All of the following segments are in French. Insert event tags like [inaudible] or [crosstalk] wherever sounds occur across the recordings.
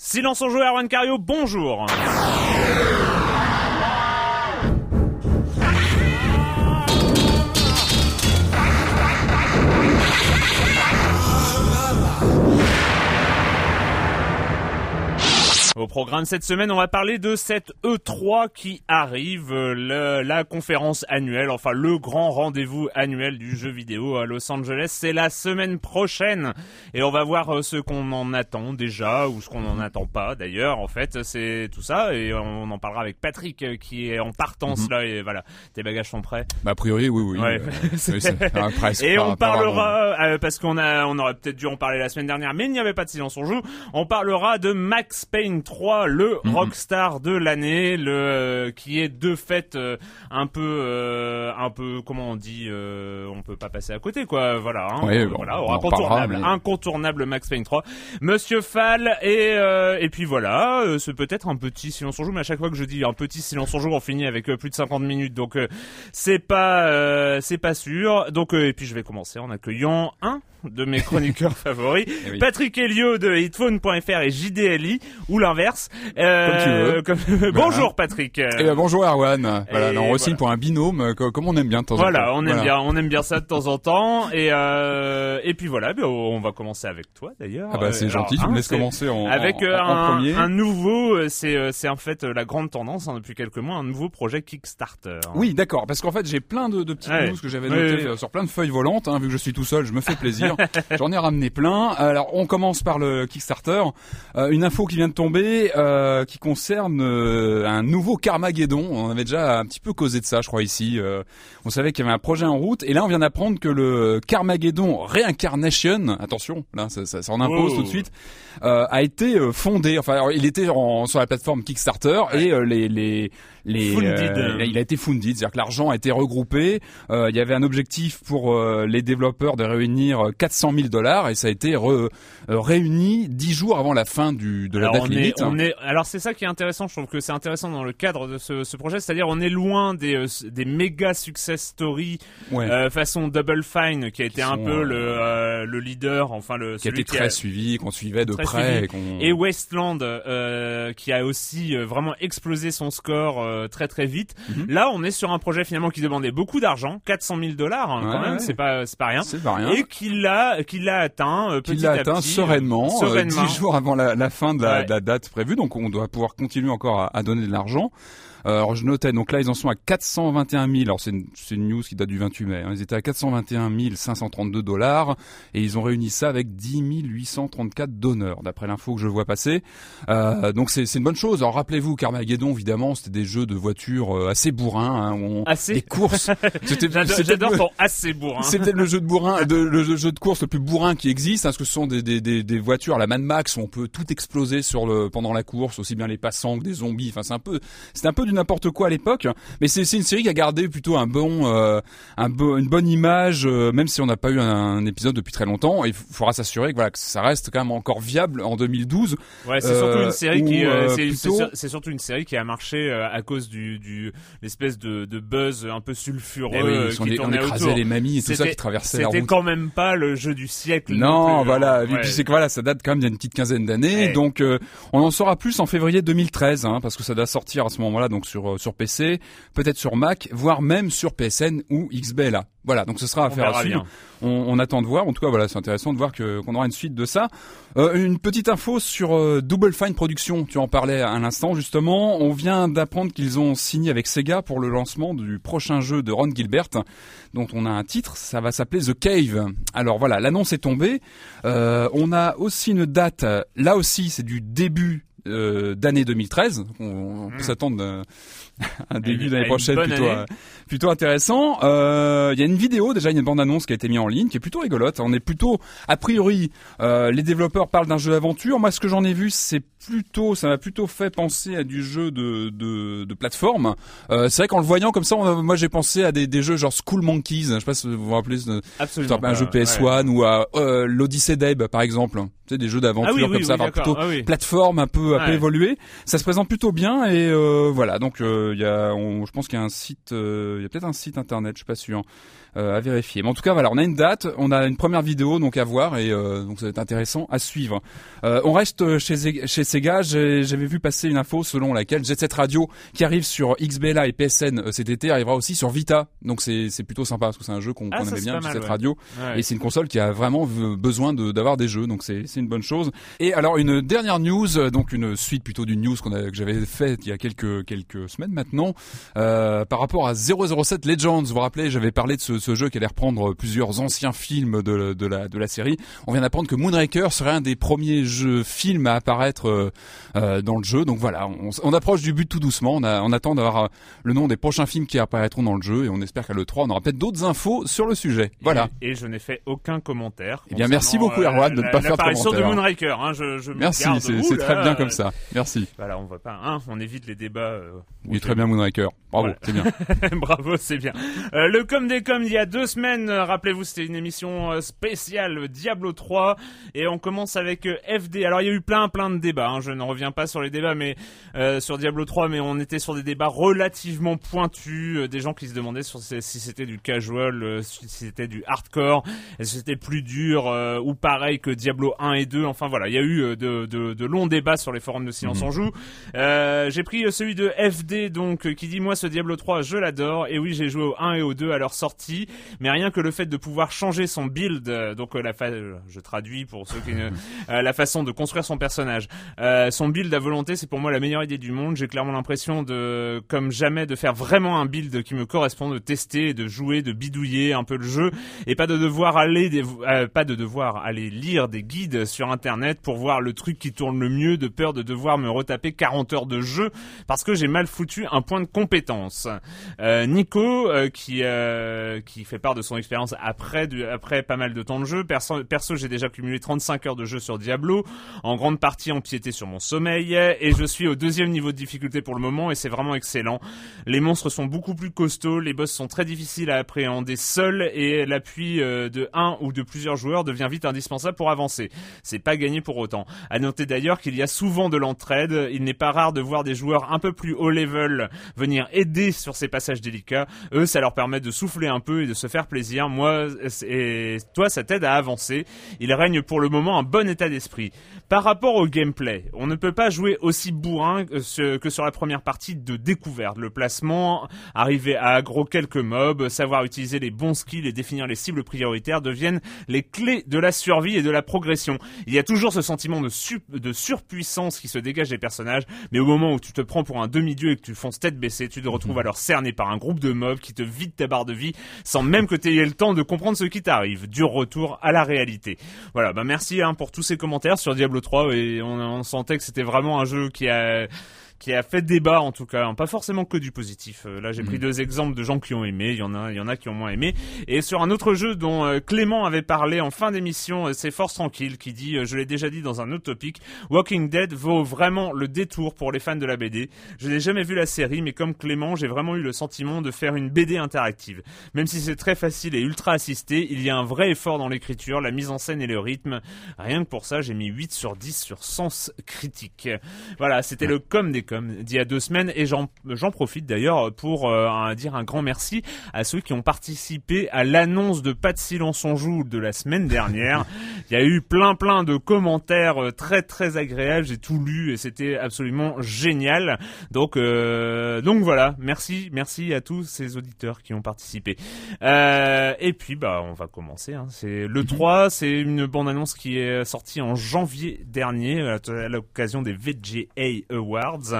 Silence en jeu, Erwan Cario, bonjour Au programme cette semaine, on va parler de cette E3 qui arrive, euh, le- la conférence annuelle, enfin le grand rendez-vous annuel du jeu vidéo à Los Angeles. C'est la semaine prochaine et on va voir euh, ce qu'on en attend déjà ou ce qu'on n'en attend pas d'ailleurs. En fait, c'est tout ça et on en parlera avec Patrick euh, qui est en partance là et voilà, tes bagages sont prêts. Bah, a priori, oui, oui. Ouais. Euh, [laughs] oui, c'est- presque, Et on parlera, euh, parce qu'on a, on aurait peut-être dû en parler la semaine dernière, mais il n'y avait pas de silence on joue. On parlera de Max Payne 3, le Mhm. rockstar de l'année, le euh, qui est de fait euh, un peu, euh, un peu, comment on dit, on peut pas passer à côté quoi. Voilà, hein, Ouais, bon, voilà, on en incontournable, mais- incontournable Max Payne 3. Monsieur Fall et et puis voilà, c'est peut-être un petit silence on joue, mais à chaque fois que je dis un petit silence on joue, on finit avec plus de 50 minutes, donc c'est pas c'est pas sûr. Donc et puis je vais commencer en accueillant un de mes chroniqueurs [laughs] favoris, Eh oui. Patrick Helio de hitphone.fr et JDLI ou l'inverse. Euh, Comme tu veux. comme- [laughs] Bonjour Patrick. Eh ben, bonjour Erwan. Voilà, on re-signe voilà. pour un binôme, euh, co- comme on aime bien de temps en Voilà, temps. on aime bien, on aime bien ça de temps en temps, et euh, et puis voilà, ben, on va commencer avec toi d'ailleurs. Ah bah c'est Euh, gentil, tu me hein, laisses c'est- commencer en, avec en, en un, premier. un nouveau, euh, c'est en fait la grande tendance hein, depuis quelques mois, un nouveau projet Kickstarter. Oui, d'accord, parce qu'en fait j'ai plein de, de petites Ouais. news que j'avais notées ouais. sur plein de feuilles volantes, hein, vu que je suis tout seul, je me fais plaisir. J'en ai ramené plein. Alors on commence par le Kickstarter, Euh, une info qui vient de tomber euh, qui concerne euh, un nouveau Carmageddon. On avait déjà un petit peu causé de ça, je crois ici. On savait qu'il y avait un projet en route, et là on vient d'apprendre que le Carmageddon Reincarnation, attention, là ça, ça, ça en impose Oh. tout de suite, euh, a été fondé. Enfin, alors, il était en, sur la plateforme Kickstarter et les les les euh, il a été funded, c'est-à-dire que l'argent a été regroupé. Euh, il y avait un objectif pour euh, les développeurs de réunir euh, 400 000 dollars et ça a été re- réuni dix jours avant la fin du de la Alors date est, limite. on est, alors c'est ça qui est intéressant. Je trouve que c'est intéressant dans le cadre de ce, ce projet, c'est-à-dire on est loin des des méga success stories Ouais. façon Double Fine qui a été un sont, peu le le leader, enfin le qui a été très suivi, qu'on suivait de près. Et, et Westland qui a aussi vraiment explosé son score euh, très très vite. Mhm. Là, on est sur un projet finalement qui demandait beaucoup d'argent, 400 000 dollars hein, quand même, ouais. c'est pas c'est pas rien. c'est pas rien. Et qu'il l'a qu'il l'a atteint euh, qu'il petit l'a à atteint petit, sereinement, euh, sereinement. dix jours avant la, la fin de la, Ouais. de la date prévue, donc on doit pouvoir continuer encore à, à donner de l'argent. Euh, alors je notais, donc là ils en sont à 421 000, alors c'est une, c'est une news qui date du 28 mai, hein. ils étaient à 421 532 dollars et ils ont réuni ça avec 10 834 donneurs, d'après l'info que je vois passer. Euh, donc c'est c'est une bonne chose. Alors rappelez-vous, Carmageddon évidemment c'était des jeux de voitures euh, assez bourrins, hein, on- Assez. des courses. [laughs] C'était J'adore c'était ton assez bourrin. peut-être le jeu de bourrin, de, le jeu- de course le plus bourrin qui existe, hein, parce que ce sont des, des, des, des voitures à la Mad Max où on peut tout exploser sur le pendant la course, aussi bien les passants que des zombies. Enfin, c'est un peu, c'est un peu du n'importe quoi à l'époque. Mais c'est une série qui a gardé plutôt un bon, euh, un bo- une bonne image, euh, même si on n'a pas eu un, un épisode depuis très longtemps. Il faudra s'assurer que voilà que ça reste quand même encore viable en 2012. Ouais, c'est Euh, surtout une série qui, euh, euh, c'est, plutôt- surtout une série qui a marché euh, à cause du, du l'espèce de, de buzz un peu sulfureux Eh oui, euh, on, qui on tournait écrasait autour. les mamies et tout ça qui traversait C'était quand même pas le jeu du siècle. Non, voilà. hein. Et puis c'est que voilà, ça date quand même d'il y a une petite quinzaine d'années. Ouais. Donc euh, on en saura plus en février 2013, hein, parce que ça doit sortir à ce moment-là, donc sur euh, sur PC, peut-être sur Mac, voire même sur PSN ou XBLA. Voilà, donc ce sera à On faire à suivre. On, on attend de voir. En tout cas, voilà, c'est intéressant de voir que qu'on aura une suite de ça. Euh, une petite info sur euh, Double Fine Productions. Tu en parlais à l'instant justement. On vient d'apprendre qu'ils ont signé avec Sega pour le lancement du prochain jeu de Ron Gilbert, dont on a un titre. Ça va s'appeler The Cave. Alors voilà, l'annonce est tombée. Euh, on a aussi une date. Là aussi, c'est du début euh, d'année 2013. On, on peut s'attendre à un début d'année prochaine plutôt, année. euh, plutôt intéressant. Euh, Il y a une vidéo déjà, il y a une bande annonce qui a été mise en ligne, qui est plutôt rigolote. On est plutôt, a priori, euh, les développeurs parlent d'un jeu d'aventure. Moi, ce que j'en ai vu, c'est plutôt, ça m'a plutôt fait penser à du jeu de de, de plateforme. Euh, c'est vrai qu'en le voyant comme ça, on moi j'ai pensé à des, des jeux genre School Monkeys. Je sais pas si vous vous rappelez. Absolument. un jeu pas, ouais. PS1 ou à l'Odyssey d'Abe par exemple. Tu sais des jeux d'aventure Ah oui, oui, comme ça, oui, enfin, plutôt Ah plateforme un peu un peu Ouais. évolué. Ça se présente plutôt bien et euh, voilà. Donc euh, il y a, on- je pense qu'il y a un site, euh, il y a peut-être un site internet, je suis pas sûr. À vérifier. Mais en tout cas, voilà, on a une date, on a une première vidéo donc à voir et euh, donc ça va être intéressant à suivre. Euh, on reste chez chez Sega. J'avais vu passer une info selon laquelle Jet Set Radio, qui arrive sur XBLA et PSN euh, cet été, arrivera aussi sur Vita. Donc c'est c'est plutôt sympa parce que c'est un jeu qu'on Ah, aimait bien, Jet Set ouais. Radio. Ouais. Et c'est une console qui a vraiment besoin de- d'avoir des jeux, donc c'est c'est une bonne chose. Et alors une dernière news, euh, donc une suite plutôt d'une news qu'on que j'avais faite il y a quelques quelques semaines maintenant, euh, par rapport à 007 Legends. Vous vous rappelez, j'avais parlé de ce, ce jeu qui allait reprendre plusieurs anciens films de, de la de la série. On vient d'apprendre que Moonraker serait un des premiers jeux films à apparaître euh, euh, dans le jeu. Donc voilà, on, on approche du but tout doucement. On, a, on attend d'avoir euh, le nom des prochains films qui apparaîtront dans le jeu et on espère qu'à le 3 on aura peut-être d'autres infos sur le sujet. Voilà. Et, et je n'ai fait aucun commentaire. Eh bien, merci beaucoup, Erwan, de ne pas faire de l'apparition de commentaire. Moonraker. Hein, je, je me Merci, c'est très bien comme ça. Merci. Voilà, on voit pas. Hein, on évite les débats. euh, Oui, très bien Moonraker. Bravo, Voilà. c'est bien. [laughs] Bravo, c'est bien. Le com des com il y a deux semaines, euh, rappelez-vous, c'était une émission euh, spéciale Diablo 3 et on commence avec euh, FD. Alors il y a eu plein plein de débats. hein, Je ne reviens pas sur les débats, mais euh, sur Diablo 3, mais on était sur des débats relativement pointus, euh, des gens qui se demandaient sur si c'était du casual, euh, si c'était du hardcore, est-ce que c'était plus dur ou pareil que Diablo 1 et 2. Enfin voilà, il y a eu de, de, de longs débats sur les forums de Silence en Joue. Euh, j'ai pris celui de FD donc qui dit moi ce Diablo 3 je l'adore et oui j'ai joué au 1 et au 2 à leur sortie mais rien que le fait de pouvoir changer son build euh, donc euh, la fa- euh, je traduis pour ceux qui ne [laughs] euh, la façon de construire son personnage son build à volonté c'est pour moi la meilleure idée du monde j'ai clairement l'impression de comme jamais de faire vraiment un build qui me correspond de tester de jouer de bidouiller un peu le jeu et pas de devoir aller des, pas de devoir aller lire des guides sur internet pour voir le truc qui tourne le mieux de peur de devoir me retaper 40 heures de jeu parce que j'ai mal foutu un point de compétence. Euh, Nico euh, qui euh, qui fait part de son expérience après du, après pas mal de temps de jeu. Perso, perso j'ai déjà cumulé 35 heures de jeu sur Diablo, en grande partie empiété sur mon sommeil et je suis au deuxième niveau de difficulté pour le moment et c'est vraiment excellent. Les monstres sont beaucoup plus costauds, les boss sont très difficiles à appréhender seuls et l'appui euh, de un ou de plusieurs joueurs devient vite indispensable pour avancer. C'est pas gagné pour autant. À noter d'ailleurs qu'il y a souvent de l'entraide. Il n'est pas rare de voir des joueurs un peu plus haut level venir aider sur ces passages délicats. Eux, ça leur permet de souffler un peu et de se faire plaisir. Moi et toi, ça t'aide à avancer. Il règne pour le moment un bon état d'esprit. Par rapport au gameplay, on ne peut pas jouer aussi bourrin que sur la première partie de découverte. Le placement, arriver à aggro quelques mobs, savoir utiliser les bons skills et définir les cibles prioritaires deviennent les clés de la survie et de la progression. Il y a toujours ce sentiment de, su- de surpuissance qui se dégage des personnages, mais au moment où tu te prends pour un demi-dieu et que tu fonces tête baissée, tu te retrouves alors cerné par un groupe de mobs qui te vide ta barre de vie sans même que tu aies le temps de comprendre ce qui t'arrive. Dur retour à la réalité. Voilà, bah merci hein, pour tous ces commentaires sur Diablo 3 et on, on sentait que c'était vraiment un jeu qui a qui a fait débat en tout cas, hein. pas forcément que du positif. Euh, là, j'ai pris deux exemples de gens qui ont aimé, il y en a, il y en a qui ont moins aimé. Et sur un autre jeu dont euh, Clément avait parlé en fin d'émission, euh, c'est Force Tranquille qui dit, je l'ai déjà dit dans un autre topic, Walking Dead vaut vraiment le détour pour les fans de la BD. Je n'ai jamais vu la série, mais comme Clément, j'ai vraiment eu le sentiment de faire une BD interactive. Même si c'est très facile et ultra assisté, il y a un vrai effort dans l'écriture, la mise en scène et le rythme. Rien que pour ça, j'ai mis 8 sur 10 sur sens critique. Voilà, c'était le com des coms d'il y a deux semaines et j'en profite d'ailleurs pour euh, dire un grand merci à ceux qui ont participé à l'annonce de Pas de silence on joue de la semaine dernière. [laughs] Il y a eu plein plein de commentaires euh, très très agréables, j'ai tout lu et c'était absolument génial. Donc euh, donc voilà, merci merci à tous ces auditeurs qui ont participé. Euh, et puis bah on va commencer. Hein. C'est le 3, c'est une bande annonce qui est sortie en janvier dernier à l'occasion des VGA Awards.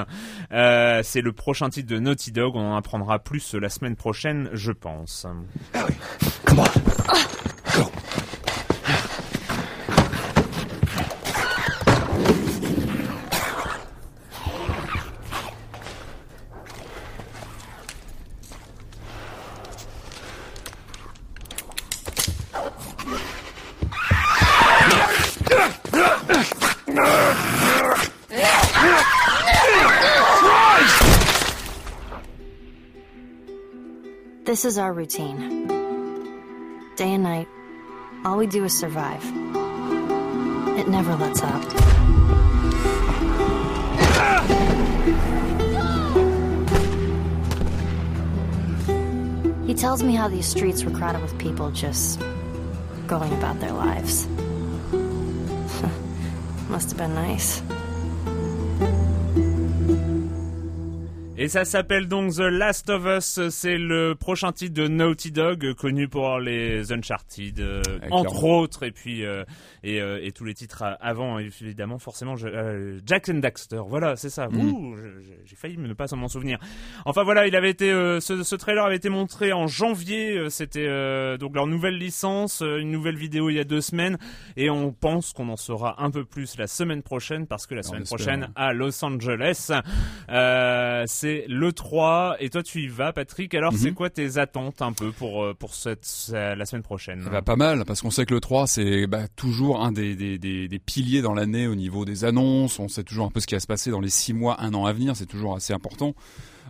Euh, c'est le prochain titre de Naughty Dog. On en apprendra plus la semaine prochaine, je pense. Go. This is our routine. Day and night, all we do is survive. It never lets up. He tells me how these streets were crowded with people just going about their lives. [laughs] Must have been nice. Et ça s'appelle donc The Last of Us. C'est le prochain titre de Naughty Dog, connu pour les Uncharted, euh, entre autres, et puis euh, et, euh, et, tous les titres avant, évidemment, forcément, je, Jack and Daxter. Voilà, c'est ça. Mm. J'ai failli ne pas m'en souvenir. Enfin voilà, il avait été, ce, ce, trailer avait été montré en janvier. C'était donc leur nouvelle licence, une nouvelle vidéo il y a deux semaines, et on pense qu'on en saura un peu plus la semaine prochaine parce que la semaine prochaine à Los Angeles, c'est le 3 et toi tu y vas Patrick. Alors c'est mhm. quoi tes attentes un peu pour pour cette la semaine prochaine? Bah, pas mal parce qu'on sait que le 3 c'est bah, toujours un des, des, des, piliers dans l'année au niveau des annonces, on sait toujours un peu ce qui va se passer dans les 6 mois, un an à venir, c'est toujours assez important.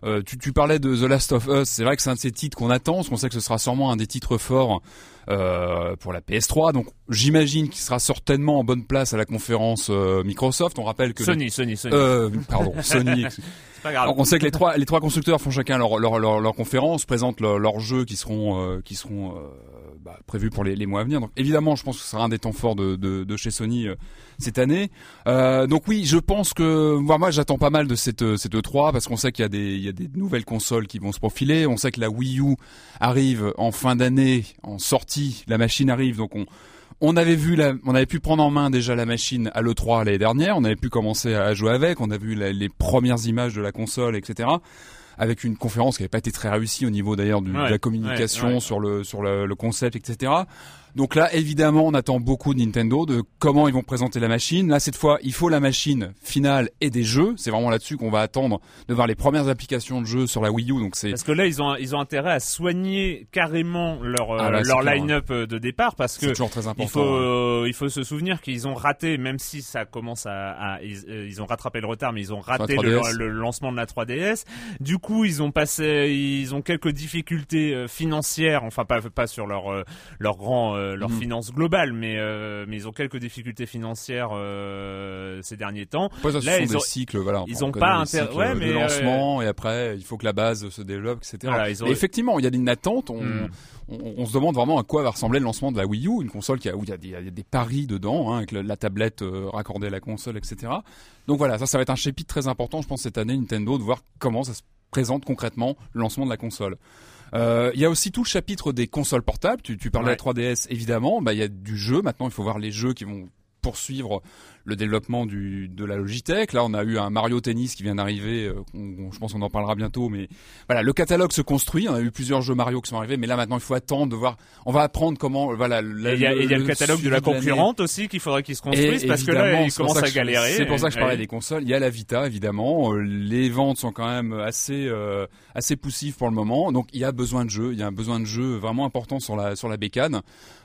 Euh, tu, tu, parlais de The Last of Us, c'est vrai que c'est un de ces titres qu'on attend, parce qu'on sait que ce sera sûrement un des titres forts euh, pour la PS3. Donc j'imagine qu'il sera certainement en bonne place à la conférence euh, Microsoft. On rappelle que Sony, Sony, Sony. Pardon, [laughs] Sony. Pas grave. on sait que les trois les trois constructeurs font chacun leur leur leur, leur conférence, présentent leurs jeux qui seront qui seront bah, prévus pour les, mois à venir. Donc évidemment, je pense que ce sera un des temps forts de de, chez Sony cette année. Euh, donc oui, je pense que moi, j'attends pas mal de cette cette E3 parce qu'on sait qu'il y a des il y a des nouvelles consoles qui vont se profiler. On sait que la Wii U arrive en fin d'année, en sortie, la machine arrive, donc on on avait vu la, on avait pu prendre en main déjà la machine à l'E3 l'année dernière, on avait pu commencer à jouer avec, on a vu les premières images de la console, etc avec une conférence qui n'avait pas été très réussie au niveau d'ailleurs de la communication sur le sur le, le, concept, etc. Donc là, évidemment, on attend beaucoup de Nintendo, de comment ils vont présenter la machine. Là, cette fois, il faut la machine finale et des jeux. C'est vraiment là-dessus qu'on va attendre de voir les premières applications de jeux sur la Wii U. Donc c'est parce que là, ils ont ils ont intérêt à soigner carrément leur euh, ah, leur line-up euh, de départ parce que toujours très important. Il faut euh, il faut se souvenir qu'ils ont raté, même si ça commence à, à ils, ont rattrapé le retard, mais ils ont raté le, lancement de la 3DS. Du coup, ils ont passé, ils ont quelques difficultés financières, enfin pas pas sur leur leur grand euh, leur mm. finance globale, mais euh, mais ils ont quelques difficultés financières euh, ces derniers temps. ça, Là, ils ont, des cycles, voilà. Ils ont pas intérêt, ouais, mais lancement et après il faut que la base se développe, etc. effectivement, il y a une attente. Mm. On, on, se demande vraiment à quoi va ressembler le lancement de la Wii U, une console qui a, où il y a des, il y a des paris dedans, hein, avec la, tablette raccordée à la console, etc. Donc voilà, ça, ça va être un chapitre très important, je pense, cette année, Nintendo, de voir comment ça se présente concrètement le lancement de la console. Euh, il y a aussi tout le chapitre des consoles portables. Tu, tu parlais de 3DS, évidemment. Bah, il y a du jeu. Maintenant, il faut voir les jeux qui vont poursuivre le développement du, de la Logitech. Là, on a eu un Mario Tennis qui vient d'arriver. Euh, je pense qu'on en parlera bientôt, mais voilà, le catalogue se construit. On a eu plusieurs jeux Mario qui sont arrivés, mais là maintenant, il faut attendre de voir. On va apprendre comment. Voilà. Il y, a le, catalogue de la concurrente aussi qu'il faudrait qu'il se construise parce que là, il commence à galérer. C'est pour ça que je parlais des consoles. Il y a la Vita, évidemment. Euh, les ventes sont quand même assez euh, assez poussives pour le moment, donc il y a besoin de jeux. Il y a un besoin de jeux vraiment important sur la sur la bécane.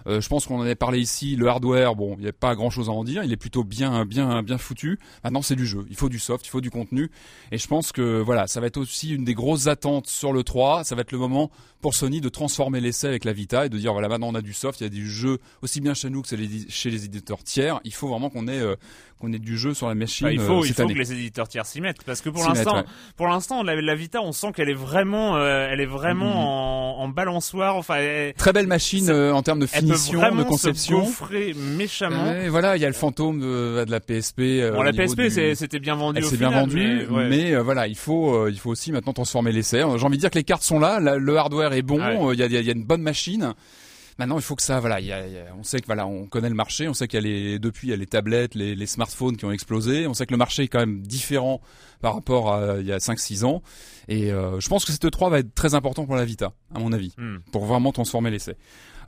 Euh, je pense qu'on en avait parlé ici. Le hardware, bon, il n'y a pas grand chose à en dire. Il est plutôt bien, bien, bien foutu. Maintenant, c'est du jeu. Il faut du soft, il faut du contenu. Et je pense que voilà, ça va être aussi une des grosses attentes sur le 3. Ça va être le moment pour Sony de transformer l'essai avec la Vita et de dire voilà, maintenant on a du soft, il y a du jeu aussi bien chez nous que chez les éditeurs tiers. Il faut vraiment qu'on ait euh, qu'on ait du jeu sur la machine. Bah, il faut, euh, il faut que les éditeurs tiers s'y mettent parce que pour l'instant, pour l'instant, la, Vita, on sent qu'elle est vraiment, elle est vraiment mm-hmm. en, en, balançoire. Enfin, très belle machine en termes de finition de conception. Se méchamment. Et voilà, il y a le fantôme de, de la PSP. Euh, bon, la PSP, c'était bien vendu. Elle s'est bien vendue, mais, euh, voilà, il faut, euh, il faut aussi maintenant transformer l'essai. J'ai envie de dire que les cartes sont là, le hardware est bon, il y, a, y, a, une bonne machine. Maintenant, il faut que ça, voilà, y a, on sait que voilà, on connaît le marché, on sait qu'il y a les, depuis il y a les tablettes, les, les, smartphones qui ont explosé, on sait que le marché est quand même différent par rapport à il y a 5-6 ans, et je pense que cette 3 va être très important pour la Vita, à mon avis, hmm. pour vraiment transformer l'essai.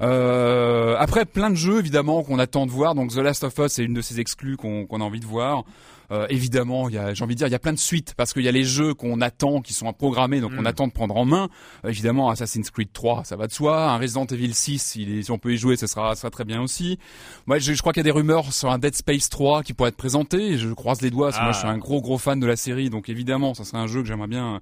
Euh, après, plein de jeux évidemment qu'on attend de voir. Donc The Last of Us, c'est une de ces exclus qu'on a envie de voir. Euh, évidemment, il y a, j'ai envie de dire, il y a plein de suites parce qu'il y a les jeux qu'on attend, qui sont à programmer, donc on mm. attend de prendre en main. Euh, évidemment, Assassin's Creed 3, ça va de soi. Un Resident Evil 6, si on peut y jouer, ça sera, ça sera très bien aussi. Moi, je, je crois qu'il y a des rumeurs sur un Dead Space 3 qui pourrait être présenté. Je croise les doigts, parce que moi, je suis ah. un gros gros fan de la série, donc évidemment, ça serait un jeu que j'aimerais bien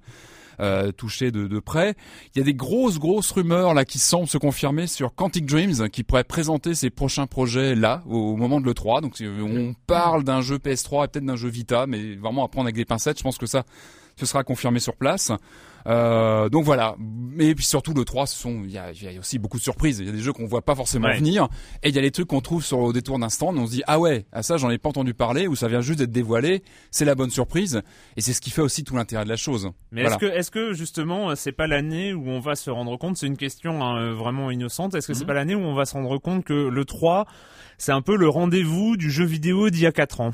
euh, touché de, près. Il y a des grosses grosses rumeurs là qui semblent se confirmer sur Quantic Dreams qui pourrait présenter ses prochains projets là au, moment de le 3. Donc on parle d'un jeu PS3 et peut-être d'un jeu Vita, mais vraiment à prendre avec des pincettes. Je pense que ça ce sera confirmé sur place. Euh, donc voilà. Et puis surtout le 3, ce sont il y a, y a, aussi beaucoup de surprises. Il y a des jeux qu'on voit pas forcément venir et il y a les trucs qu'on trouve sur le détour d'un stand. On se dit ah ouais, à ça j'en ai pas entendu parler ou ça vient juste d'être dévoilé. C'est la bonne surprise et c'est ce qui fait aussi tout l'intérêt de la chose. Mais est-ce que est-ce que justement c'est pas l'année où on va se rendre compte C'est une question hein, vraiment innocente. Est-ce que c'est mhm. pas l'année où on va se rendre compte que le 3 c'est un peu le rendez-vous du jeu vidéo d'il y a 4 ans?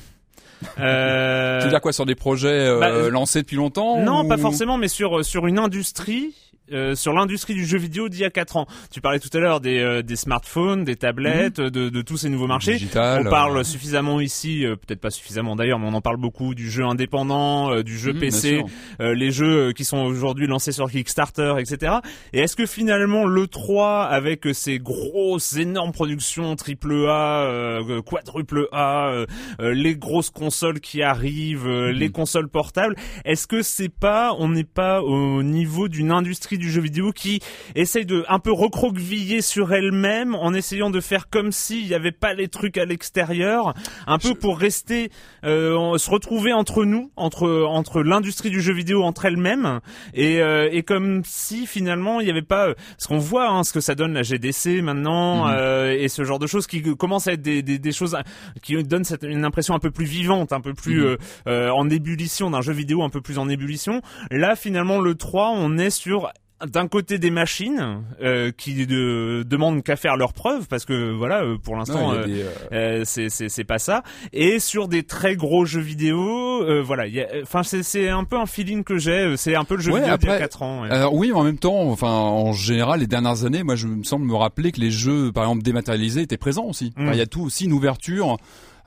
Euh... Tu veux dire quoi sur des projets euh, bah, lancés depuis longtemps Non, pas forcément, mais sur sur une industrie euh, sur l'industrie du jeu vidéo d'il y a 4 ans. Tu parlais tout à l'heure des, euh, des smartphones, des tablettes, mhm. de, de, tous ces nouveaux marchés. Digital, on parle suffisamment ici, euh, peut-être pas suffisamment d'ailleurs, mais on en parle beaucoup du jeu indépendant, du jeu mhm, PC, les jeux qui sont aujourd'hui lancés sur Kickstarter, etc. Et est-ce que finalement le 3 avec ces grosses énormes productions triple A, quadruple A, les grosses consoles qui arrivent, mhm. les consoles portables, est-ce que c'est pas on n'est pas au niveau d'une industrie du jeu vidéo qui essaye de un peu recroqueviller sur elle-même en essayant de faire comme s'il n'y avait pas les trucs à l'extérieur, un peu pour rester, euh, se retrouver entre nous, entre entre l'industrie du jeu vidéo entre elles-mêmes et euh, et comme si finalement il n'y avait pas euh, ce qu'on voit, hein, ce que ça donne la GDC maintenant mhm. euh, et ce genre de choses qui commencent à être des, des, des choses qui donnent cette, une impression un peu plus vivante, un peu plus euh, en ébullition d'un jeu vidéo un peu plus en ébullition. Là finalement le 3 on est sur d'un côté des machines euh, qui de, demandent qu'à faire leurs preuves parce que voilà euh, pour l'instant euh, euh, c'est c'est pas ça. Et sur des très gros jeux vidéo voilà enfin c'est c'est un peu un feeling que j'ai c'est un peu le jeu vidéo d'il y a 4 ans alors oui en même temps enfin en général les dernières années moi je me semble me rappeler que les jeux par exemple dématérialisés étaient présents aussi. Mm. il y a tout aussi une ouverture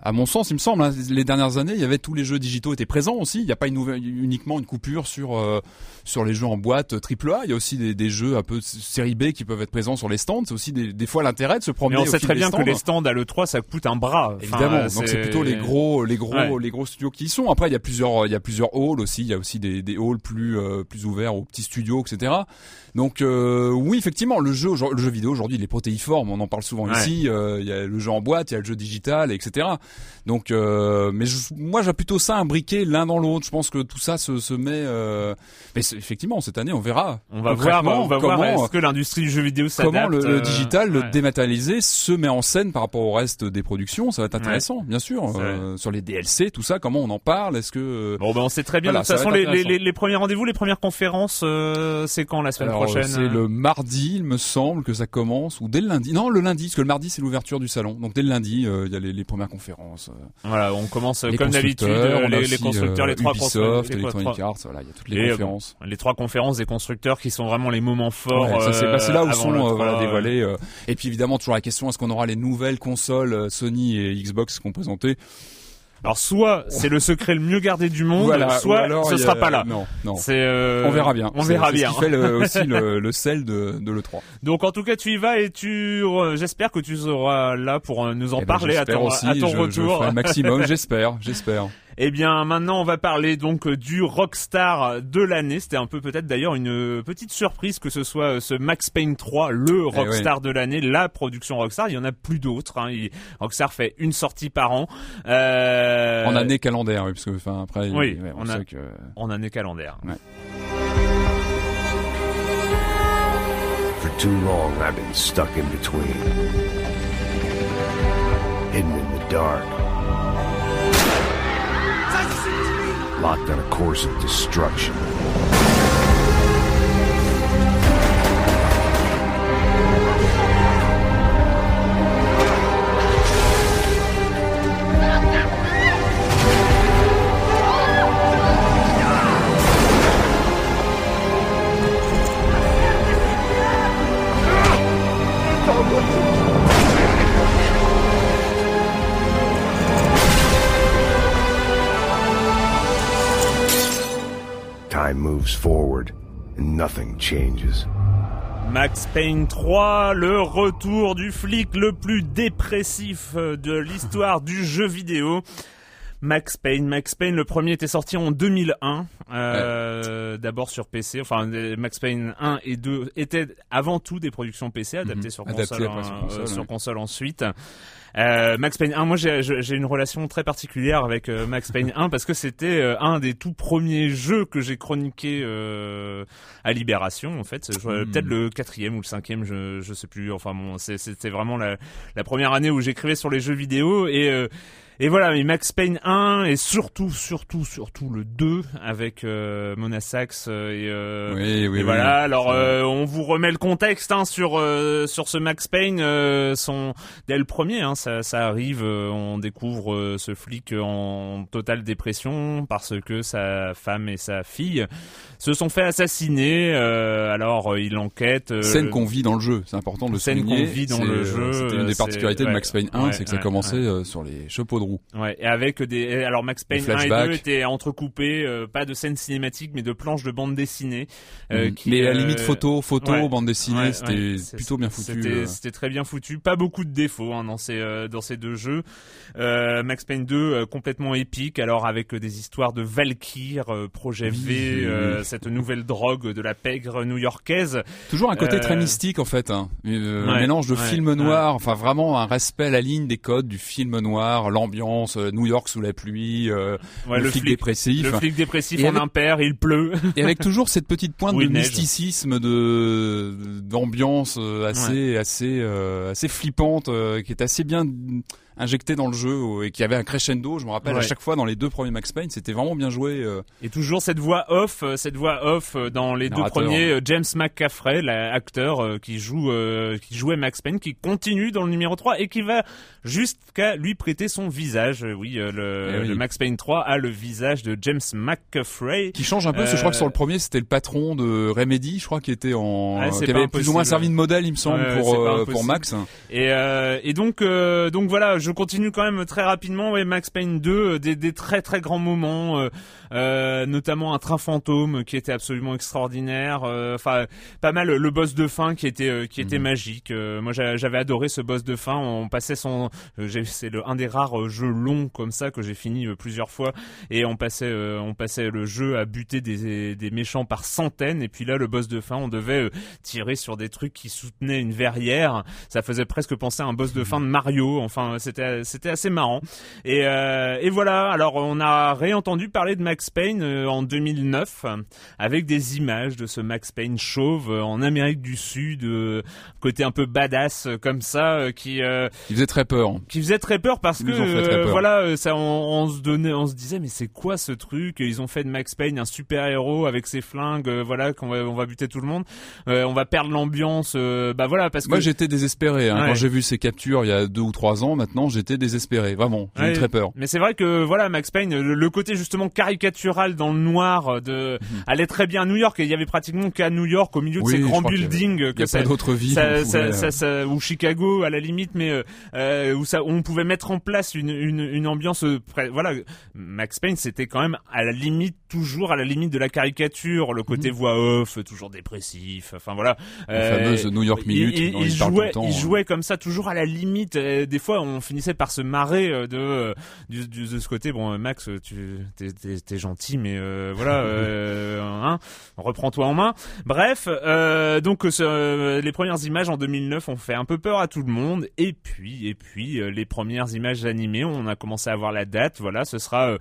à mon sens, il me semble, hein, les dernières années, il y avait tous les jeux digitaux étaient présents aussi. Il n'y a pas une uniquement une coupure sur euh, sur les jeux en boîte triple A. Il y a aussi des, des, jeux un peu série B qui peuvent être présents sur les stands. C'est aussi des, des fois l'intérêt de se promener. Mais on sait très bien que les stands à le 3 ça coûte un bras. Évidemment. donc c'est plutôt les gros les gros les gros studios qui y sont. Après il y a plusieurs il y a plusieurs halls aussi. Il y a aussi des, des halls plus euh, plus ouverts aux petits studios etc. Donc euh, oui effectivement le jeu le jeu vidéo aujourd'hui il est protéiforme. On en parle souvent ici. il y a le jeu en boîte, il y a le jeu digital etc. Donc, euh, mais moi, j'ai plutôt ça imbriqué l'un dans l'autre. Je pense que tout ça se, se met. Euh... Mais effectivement, cette année, on verra. On va voir. On va comment, voir. Est-ce que l'industrie du jeu vidéo s'adapte Comment le, le digital, le dématérialisé, se met en scène par rapport au reste des productions Ça va être intéressant, bien sûr. Euh, sur les DLC, tout ça, comment on en parle Est-ce que Bon, ben on sait très bien. de toute façon, les, les, les, premiers rendez-vous, les premières conférences, euh, c'est quand la semaine prochaine C'est le mardi, il me semble que ça commence, ou dès le lundi. Non, le lundi, parce que le mardi, c'est l'ouverture du salon. Donc dès le lundi, il y a les, premières conférences. Voilà, on commence comme d'habitude les, les, constructeurs, les trois Ubisoft, Electronic Arts, voilà, il y a toutes les conférences. les trois conférences des constructeurs qui sont vraiment les moments forts. Ouais, bah, c'est là où sont voilà, dévoilés. et puis évidemment toujours la question est-ce qu'on aura les nouvelles consoles Sony et Xbox qu'on présentait alors soit c'est le secret le mieux gardé du monde, soit alors, ce sera pas là. Non, non. C'est euh... on verra bien. On verra bien. Ce qui fait le, [laughs] aussi le, le, sel de, de l'E3. Donc en tout cas tu y vas et tu j'espère que tu seras là pour euh, nous en eh ben, parler à ton, aussi, à ton je, retour. Je maximum, [laughs] j'espère, j'espère. Eh bien, maintenant, on va parler donc du rockstar de l'année. C'était un peu peut-être d'ailleurs une petite surprise que ce soit ce Max Payne 3, le eh rockstar de l'année, la production rockstar. Il y en a plus d'autres. Hein. Rockstar fait une sortie par an. Euh... En année calendaire, oui, parce que enfin après, oui, on, on sait que en année calendaire. Ouais. For too long, I've been stuck in between, hidden in the dark. Locked on a course of destruction. Nothing changes. Max Payne 3, le retour du flic le plus dépressif de l'histoire du jeu vidéo. Max Payne. Max Payne, le premier était sorti en 2001, euh, d'abord sur PC. Enfin, euh, Max Payne 1 et 2 étaient avant tout des productions PC adaptées Mhm. sur, euh, console ensuite. Euh, Max Payne 1, moi j'ai une relation très particulière avec euh, Max Payne 1 parce que c'était euh, un des tout premiers jeux que j'ai chroniqué euh, à Libération en fait. Hmm. Peut-être le quatrième ou le cinquième, je, je sais plus. Enfin bon, c'était vraiment la, la première année où j'écrivais sur les jeux vidéo et euh, et voilà, mais Max Payne 1 et surtout, surtout, surtout le 2 avec euh, Mona Sachs euh, et, euh, Oui, oui, et oui. voilà. Alors, euh, on vous remet le contexte hein, sur sur ce Max Payne. Son dès le premier, hein, ça, ça arrive. on découvre ce flic en totale dépression parce que sa femme et sa fille se sont fait assassiner. alors, il enquête. Scène qu'on vit dans le jeu, c'est important de le Scène qu'on vit dans le jeu, C'était une des particularités de Max Payne 1, ouais, c'est que ça ouais, commençait sur les chapeaux de roue. Ouais, et avec des alors Max Payne Des 1 et 2 flashbacks. étaient entrecoupés, euh, pas de scènes cinématiques mais de planches de bande dessinée. euh, Mm. qui, Mais à la euh, limite photo, photo, ouais. bande dessinée, Ouais, c'était plutôt bien foutu. C'était très bien foutu, pas beaucoup de défauts hein, dans ces dans ces deux jeux. Max Payne 2 euh, complètement épique, alors avec des histoires de Valkyr, projet V, oui, cette nouvelle drogue de la pègre new-yorkaise. Toujours un côté très mystique en fait, hein. Un ouais, mélange de film noir, enfin vraiment un respect à la ligne des codes du film noir, l'ambiance, euh, New York sous la pluie, euh, Ouais, le, flic, dépressif, le flic dépressif Et en avec- impair, il pleut. [laughs] et avec toujours cette petite pointe Oui, de mysticisme, de d'ambiance euh, assez assez euh, assez flippante, euh, qui est assez bien injectée dans le jeu et qui avait un crescendo. Je me rappelle à chaque fois dans les deux premiers Max Payne, c'était vraiment bien joué. euh. Et toujours cette voix off, euh, cette voix off euh, dans les deux premiers, James McCaffrey, l'acteur qui joue, qui jouait Max Payne, qui continue dans le numéro 3 et qui va jusqu'à lui prêter son visage. Oui, le, Eh oui. le Max Payne 3 a le visage de James McCaffrey. qui change un peu, parce que je crois que sur le premier c'était le patron de Remedy, je crois qui était en, c'est qui avait plus ou moins servi de modèle, il me semble, pour Max. Et, euh, et donc, euh, donc voilà, je continue quand même très rapidement. Ouais, Max Payne 2, euh, des, des très très grands moments, euh, euh, notamment un train fantôme qui était absolument extraordinaire. Enfin, pas mal le boss de fin qui était qui était Mhm. magique. Moi, j'a- j'avais adoré ce boss de fin. On passait son, c'est le un des rares jeux longs comme ça que j'ai fini plusieurs fois. Et on passait on passait le jeu à buter des des méchants par centaines. Et puis là, le boss de fin, on devait tirer sur des trucs qui soutenaient une verrière. Ça faisait presque penser à un boss de fin de Mario. Enfin, c'était c'était assez marrant. Et, euh, et voilà. Alors, on a réentendu parler de Max Payne euh, en 2009 euh, avec des images de ce Max Payne chauve euh, en Amérique du Sud, côté un peu badass comme ça, qui euh, Il faisait très peur. qui faisait très peur parce Ils que euh, peur. voilà ça on, on se donnait on se disait mais c'est quoi ce truc? Ils ont fait de Max Payne un super héros avec ses flingues voilà qu'on va on va buter tout le monde on va perdre l'ambiance bah voilà parce Moi que j'étais désespéré hein. Ouais. quand j'ai vu ces captures il y a deux ou trois ans. Maintenant j'étais désespéré, vraiment. J'ai Ouais. eu très peur. Mais c'est vrai que voilà Max Payne, le, côté justement caricatural dans le noir euh, de allait très bien à New York et il y avait pratiquement qu'à New York au milieu de Mhm. Ces grands avait- buildings que ça, pas d'autre vie. ça, qu'on ça, pouvait, ça, euh, ça- ou Chicago à la limite, mais euh, euh, où ça, on pouvait mettre en place une, une, une ambiance. euh, voilà, Max Payne, c'était quand même à la limite, toujours à la limite de la caricature, le côté voix off, toujours dépressif. Enfin voilà. Mhm. La fameuse New York Minute Il, jouait, temps, il hein. jouait comme ça, toujours à la limite. euh, des fois, on finissait par se marrer euh, de euh, de ce côté. Bon, euh, Max, tu t'es, gentil, mais euh, voilà, [laughs] euh, hein, reprends-toi en main. Bref, euh, donc euh, les premières images en 2009 ont fait un peu peur à tout le monde. Et puis, et puis euh, les premières images animées, on a commencé à voir la date. Voilà, ce sera euh,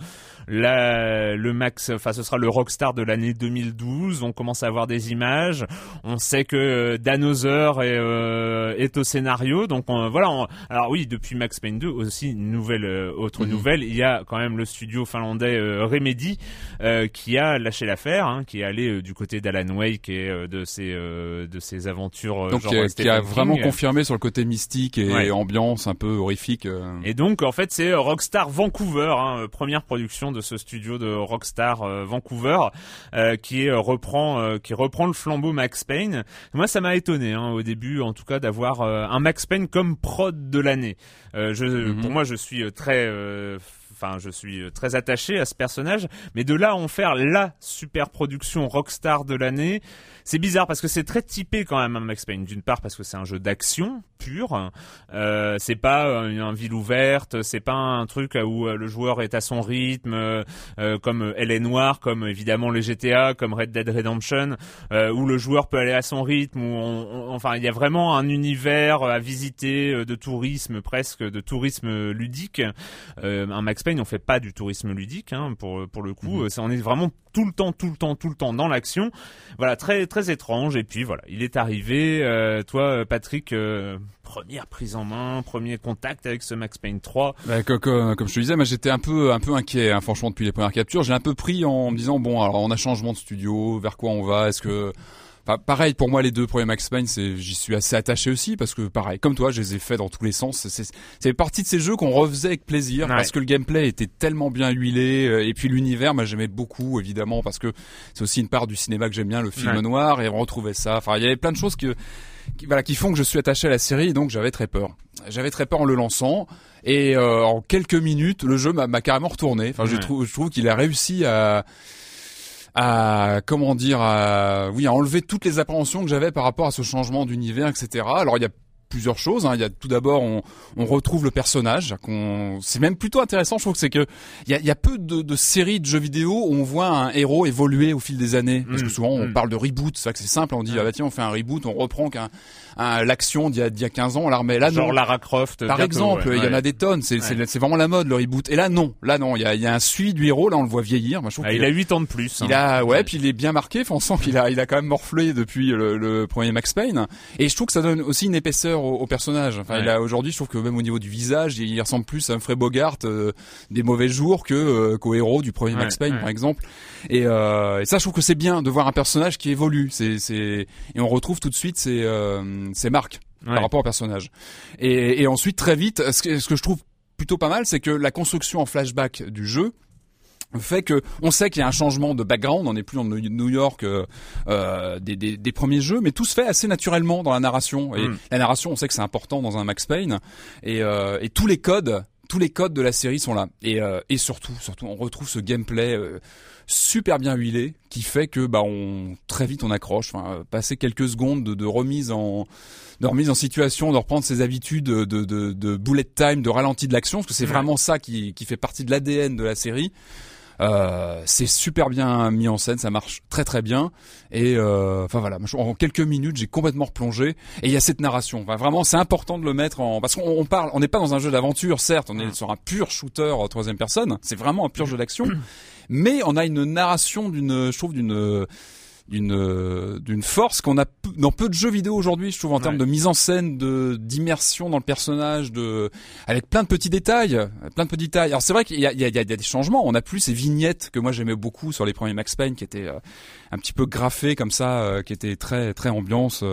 la, le max, enfin ce sera le Rockstar de l'année 2012. On commence à avoir des images. On sait que euh, Dan Hauser est, euh, est au scénario. Donc on- voilà. on- alors oui, depuis Max Payne 2 aussi une nouvelle, euh, autre Mhm. nouvelle. Il y a quand même le studio finlandais Remedy qui a lâché l'affaire, hein, qui est allé du côté d'Alan Wake et de ses de ses aventures. Donc genre qui a, vraiment King. confirmé sur le côté mystique et Ouais. ambiance un peu horrifique. Et donc en fait c'est Rockstar Vancouver, hein, première production de ce studio de Rockstar Vancouver, euh, qui euh, reprend euh, qui reprend le flambeau Max Payne. Moi ça m'a étonné hein, au début en tout cas d'avoir euh, un Max Payne comme prod de l'année. Euh, Mhm. Pour moi je suis euh, très euh, enfin, je suis très attaché à ce personnage, mais de là en faire la super production rockstar de l'année, c'est bizarre parce que c'est très typé quand même, hein, Max Payne. D'une part parce que c'est un jeu d'action pur, euh, c'est pas une, une, ville ouverte, c'est pas un truc où le joueur est à son rythme, euh, comme Elle est noire, comme évidemment les GTA, comme Red Dead Redemption, euh, où le joueur peut aller à son rythme, enfin il y a vraiment un univers à visiter de tourisme presque, de tourisme ludique. un Max Payne, on fait pas du tourisme ludique, hein, pour pour le coup, mm-hmm. on est vraiment tout le temps, tout le temps, tout le temps dans l'action. Voilà, très très étrange. Et puis voilà, il est arrivé. Euh, toi, Patrick, euh, première prise en main, premier contact avec ce Max Payne 3. Bah, comme, comme, je te disais, moi j'étais un peu un peu inquiet. Hein, franchement, depuis les premières captures, j'ai un peu pris en me disant bon, alors on a changement de studio, vers quoi on va? Est-ce que pareil pour moi les deux premiers Max Payne, j'y suis assez attaché aussi parce que pareil comme toi, je les ai fait dans tous les sens. C'est partie de ces jeux qu'on refaisait avec plaisir parce que le gameplay était tellement bien huilé euh, et puis l'univers, moi j'aimais beaucoup évidemment parce que c'est aussi une part du cinéma que j'aime bien, le film noir et on retrouvait ça. Enfin, il y avait plein de choses que qui, voilà, qui font que je suis attaché à la série et donc j'avais très peur. J'avais très peur en le lançant et euh, en quelques minutes le jeu m'a carrément retourné. Enfin, je trouve, je trouve qu'il a réussi à à comment dire à, oui à enlever toutes les appréhensions que j'avais par rapport à ce changement d'univers etc alors il y a plusieurs choses. Hein. Il y a tout d'abord, on, on, retrouve le personnage. Qu'on, c'est même plutôt intéressant. Je trouve que c'est que il y a, il y a peu de, de, séries de jeux vidéo où on voit un héros évoluer au fil des années. Parce que mmh. souvent, on mmh. parle de reboot. C'est vrai que c'est simple. On dit ah bah tiens, on fait un reboot, on reprend qu'un l'action d'il y, a, d'il y a 15 ans, on la remet. Là, Genre Lara Croft. Par exemple, il y en a des tonnes. C'est, c'est, vraiment la mode le reboot. Et là, non. Là, non. Il y a, il y a un suivi du héros. Là, on le voit vieillir. Moi, je trouve ah, il a 8 ans de plus. Il a, ouais, puis il est bien marqué. Enfin, on sent qu'il a, il a quand même morflé depuis le, le, premier Max Payne. Et je trouve que ça donne aussi une épaisseur au, au personnage. Enfin, il a aujourd'hui, je trouve que même au niveau du visage, il, ressemble plus à un Fred Bogart euh, des mauvais jours que euh, qu'au héros du premier Max Payne, par exemple. Et, euh, et, ça, je trouve que c'est bien de voir un personnage qui évolue. C'est, c'est et on retrouve tout de suite ses, ses marques par rapport au personnage. Et, et ensuite, très vite, ce que, ce que je trouve plutôt pas mal, c'est que la construction en flashback du jeu fait que on sait qu'il y a un changement de background, on n'est plus en New York euh, euh, des, des, des, premiers jeux, mais tout se fait assez naturellement dans la narration. Et mm. la narration, on sait que c'est important dans un Max Payne, et, euh, et tous les codes, tous les codes de la série sont là. Et, euh, et surtout, surtout, on retrouve ce gameplay super bien huilé qui fait que bah on très vite on accroche. Enfin, passer quelques secondes de, de remise en de remise en situation, de reprendre ses habitudes de, de, de bullet time, de ralenti de l'action, parce que c'est vraiment ça qui, qui fait partie de l'ADN de la série. Euh, c'est super bien mis en scène, ça marche très très bien. Et euh, enfin voilà, en quelques minutes, j'ai complètement replongé. Et il y a cette narration. Enfin, vraiment, c'est important de le mettre en parce qu'on parle, on n'est pas dans un jeu d'aventure, certes, on est sur un pur shooter troisième personne. C'est vraiment un pur jeu d'action, mais on a une narration d'une, je trouve d'une d'une euh, d'une force qu'on a dans peu de jeux vidéo aujourd'hui je trouve en termes de mise en scène de d'immersion dans le personnage de avec plein de petits détails plein de petits détails. Alors c'est vrai qu'il y a, il y, a, il y a des changements. On a plus ces vignettes que moi j'aimais beaucoup sur les premiers Max Payne qui étaient euh, un petit peu graffées comme ça euh, qui étaient très très ambiance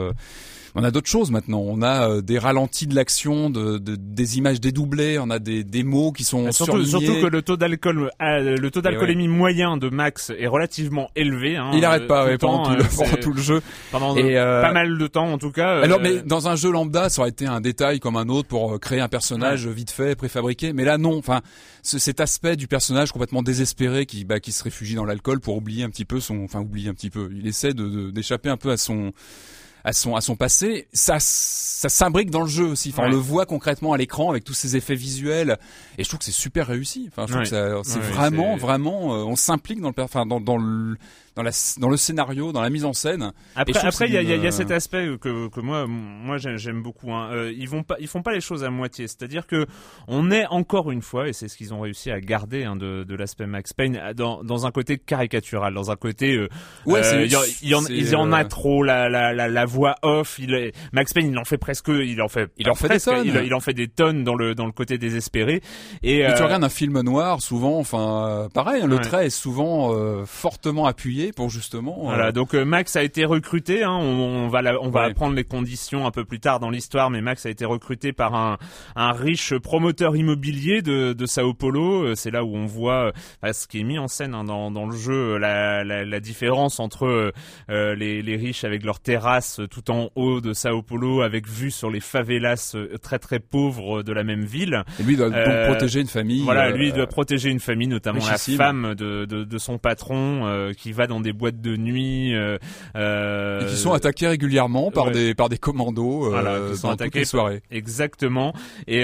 on a d'autres choses maintenant. On a euh, des ralentis de l'action, de, des images dédoublées, on a des, des mots qui sont surtout, surtout que le taux d'alcool, euh, le taux d'alcoolémie moyen de Max est relativement élevé. Hein, il n'arrête pas pendant, tout le, pendant, tout le, jeu. Pendant et, pas mal de temps en tout cas. Alors, mais dans un jeu lambda, ça aurait été un détail comme un autre pour créer un personnage vite fait, préfabriqué. Mais là, non. Enfin, cet aspect du personnage complètement désespéré qui, bah, qui se réfugie dans l'alcool pour oublier un petit peu son, enfin oublier un petit peu. Il essaie de d'échapper un peu à son à son à son passé, ça ça s'imbrique dans le jeu aussi. Enfin, on le voit concrètement à l'écran avec tous ces effets visuels et je trouve que c'est super réussi. Enfin, je trouve que c'est vraiment vraiment euh, on s'implique dans le enfin dans dans le dans, la, dans le scénario, dans la mise en scène. Après, après il y, y, a cet aspect que, que moi, moi j'aime beaucoup. Hein. Euh, ils vont pas, ils font pas les choses à moitié. C'est-à-dire que on est encore une fois, et c'est ce qu'ils ont réussi à garder hein, de, de l'aspect Max Payne, dans, dans un côté caricatural, dans un côté. Euh, ouais, euh, il, y en, il y en a trop. La, la, la, la, voix off. Il est, Max Payne, il en fait presque, il en fait, il en fait des tonnes. Il, en fait des tonnes dans le dans le côté désespéré. Et, tu regardes un film noir, souvent, enfin, pareil, hein, le trait est souvent fortement appuyé pour justement. Euh, voilà, donc euh, Max a été recruté. Hein, on, va on va apprendre les conditions un peu plus tard dans l'histoire, mais Max a été recruté par un, un riche promoteur immobilier de, de Sao Paulo. Euh, c'est là où on voit ce qui est mis en scène hein, dans, dans le jeu, la, la, la différence entre les, les riches avec leurs terrasses tout en haut de Sao Paulo avec vue sur les favelas très très pauvres de la même ville. Et lui doit donc Euh, protéger une famille. Voilà, lui doit protéger une famille, notamment richissime. la femme de, de, de son patron qui va dans des boîtes de nuit. euh, euh, et qui sont attaqués régulièrement par ouais. des par des commandos euh, Voilà, qui sont dans toutes attaqués les soirées. Exactement. Et,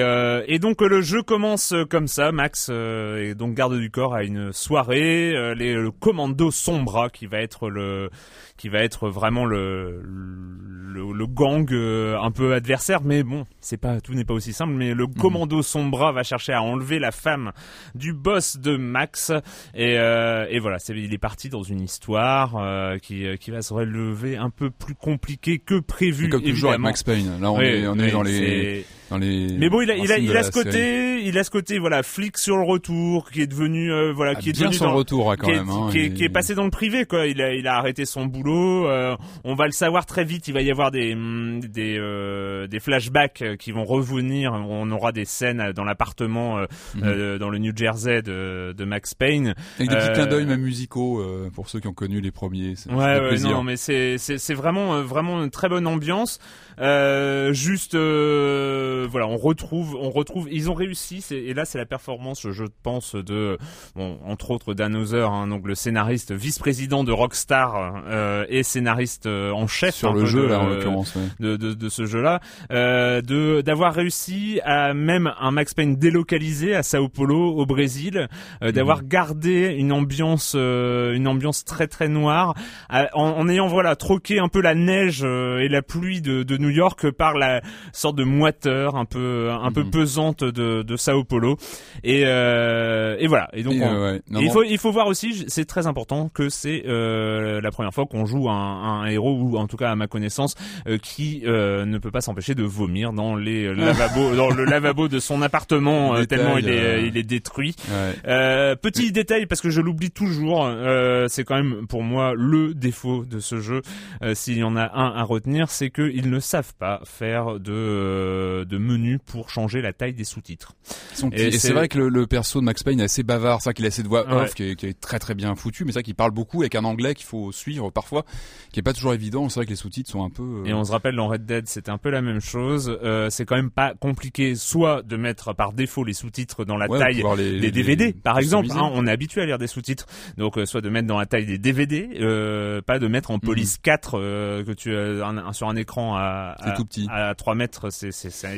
et donc le jeu commence comme ça. Max est donc garde du corps à une soirée. les, le commando Sombra qui va être le qui va être vraiment le le, le gang euh, un peu adversaire. Mais bon, c'est pas tout n'est pas aussi simple. Mais le commando Sombra va chercher à enlever la femme du boss de Max. Et, euh, et voilà, c'est, il est parti dans une histoire euh, qui qui va se relever un peu plus compliquée que prévu. Et comme toujours avec évidemment. Max Payne. Là on Oui, est on est oui, dans les dans les. Mais bon, il a, il a, insignes il de a la ce série. côté, il a ce côté, voilà, flic sur le retour, qui est devenu, euh, voilà, Ah, qui est bien devenu sur le retour quand qui est, même. hein, qui est- et- qui est passé dans le privé, quoi. Il a, il a arrêté son boulot. euh, on va le savoir très vite. Il va y avoir des, des, euh, des flashbacks qui vont revenir. On aura des scènes dans l'appartement Mhm. dans le New Jersey de, de Max Payne. Avec des petits clins d'œil même musicaux pour ceux qui ont connu les premiers. Ouais, ouais, non, mais c'est c'est vraiment vraiment une très bonne ambiance. Juste, euh, voilà, on retrouve on retrouve. Ils ont réussi. Et là, c'est la performance, je pense, de bon, entre autres Dan Hauser, hein, donc le scénariste vice-président de Rockstar euh, et scénariste euh, en chef sur le jeu de- là en l'occurrence. ouais. de, de, de ce jeu-là, euh, de d'avoir réussi à même un Max Payne délocalisé à Sao Paulo au Brésil, d'avoir Mhm. gardé une ambiance une ambiance très très noire, en, en ayant voilà troqué un peu la neige et la pluie de, de New York par la sorte de moiteur un peu un peu Mhm. pesante de, de Sao Paulo et euh, et voilà et donc Et, on- ouais. Non, et il faut il faut voir aussi c'est très important que c'est euh, la première fois qu'on joue un, un héros ou en tout cas à ma connaissance euh, qui ne peut pas s'empêcher de vomir dans les [laughs] lavabos dans le lavabo de son appartement Détail, tellement il est il est détruit. Ouais. Petit détail parce que je l'oublie toujours, c'est quand même pour moi le défaut de ce jeu. S'il y en a un à retenir, c'est qu'ils ne savent pas faire de de menu pour changer la taille des sous-titres. Et Et, c'est- vrai que le, le perso de Max Payne est assez bavard, c'est vrai qu'il a cette voix Ouais. off qui est, qui est très très bien foutue, mais c'est vrai qu'il parle beaucoup avec un anglais qu'il faut suivre parfois, qui est pas toujours évident. C'est vrai que les sous-titres sont un peu. euh, Et on se rappelle dans Red Dead, c'était un peu la même chose. Euh, c'est quand même pas compliqué, soit de mettre par défaut les sous-titres dans la ouais, taille les- des les- DVD, par exemple. hein, on est habitué à lire des sous-titres, donc euh, soit de mettre dans la taille des DVD, pas de mettre en police 4 euh, que tu as un- un- sur un écran à, tout petit. à 3 mètres. C'est-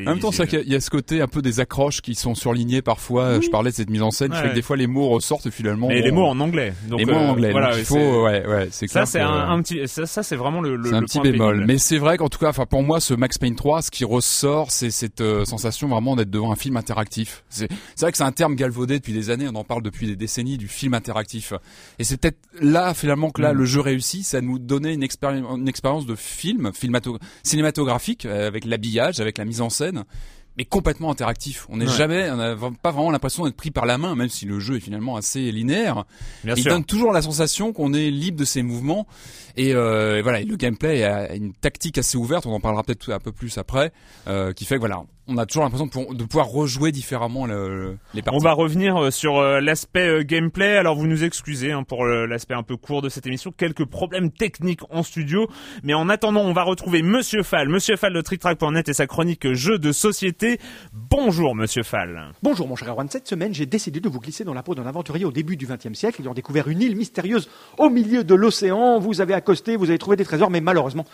En même temps, c'est qu'il y a- il y a ce côté un peu des accroches qui sont surlignés parfois. Je parlais de cette mise en scène Ouais. que des fois les mots ressortent finalement. mais les mots en anglais. Donc, les mots en euh, anglais. Voilà, donc il c'est- faut, ouais, ouais, c'est Ça c'est un, un petit, ça, ça c'est vraiment le, le C'est un le petit point bémol, pénible. mais c'est vrai qu'en tout cas, enfin pour moi, ce Max Payne 3, ce qui ressort, c'est cette euh, sensation vraiment d'être devant un film interactif. C'est vrai que c'est un terme galvaudé depuis des années, on en parle depuis des décennies du film interactif. Et c'est peut-être là finalement que là Mm. le jeu réussit, ça nous donnait une, expéri- une expérience de film, cinématographique, euh, avec l'habillage, avec la mise en scène. Mais complètement interactif. On n'est Ouais. jamais, on n'a pas vraiment l'impression d'être pris par la main, même si le jeu est finalement assez linéaire Bien il sûr. donne toujours la sensation qu'on est libre de ses mouvements et, euh, et voilà et le gameplay a une tactique assez ouverte on en parlera peut-être un peu plus après euh, qui fait que voilà on a toujours l'impression de, pou- de pouvoir rejouer différemment le- le- les parties On va revenir euh, sur euh, l'aspect euh, gameplay. Alors vous nous excusez hein, pour l'aspect un peu court de cette émission, quelques problèmes techniques en studio, mais en attendant, on va retrouver Monsieur Fall, Monsieur Fall de TrickTrack.net et sa chronique jeux de société. Bonjour Monsieur Fall. Bonjour mon cher Erwan, cette semaine j'ai décidé de vous glisser dans la peau d'un aventurier au début du XXe siècle ayant découvert une île mystérieuse au milieu de l'océan. Vous avez accosté, vous avez trouvé des trésors, mais malheureusement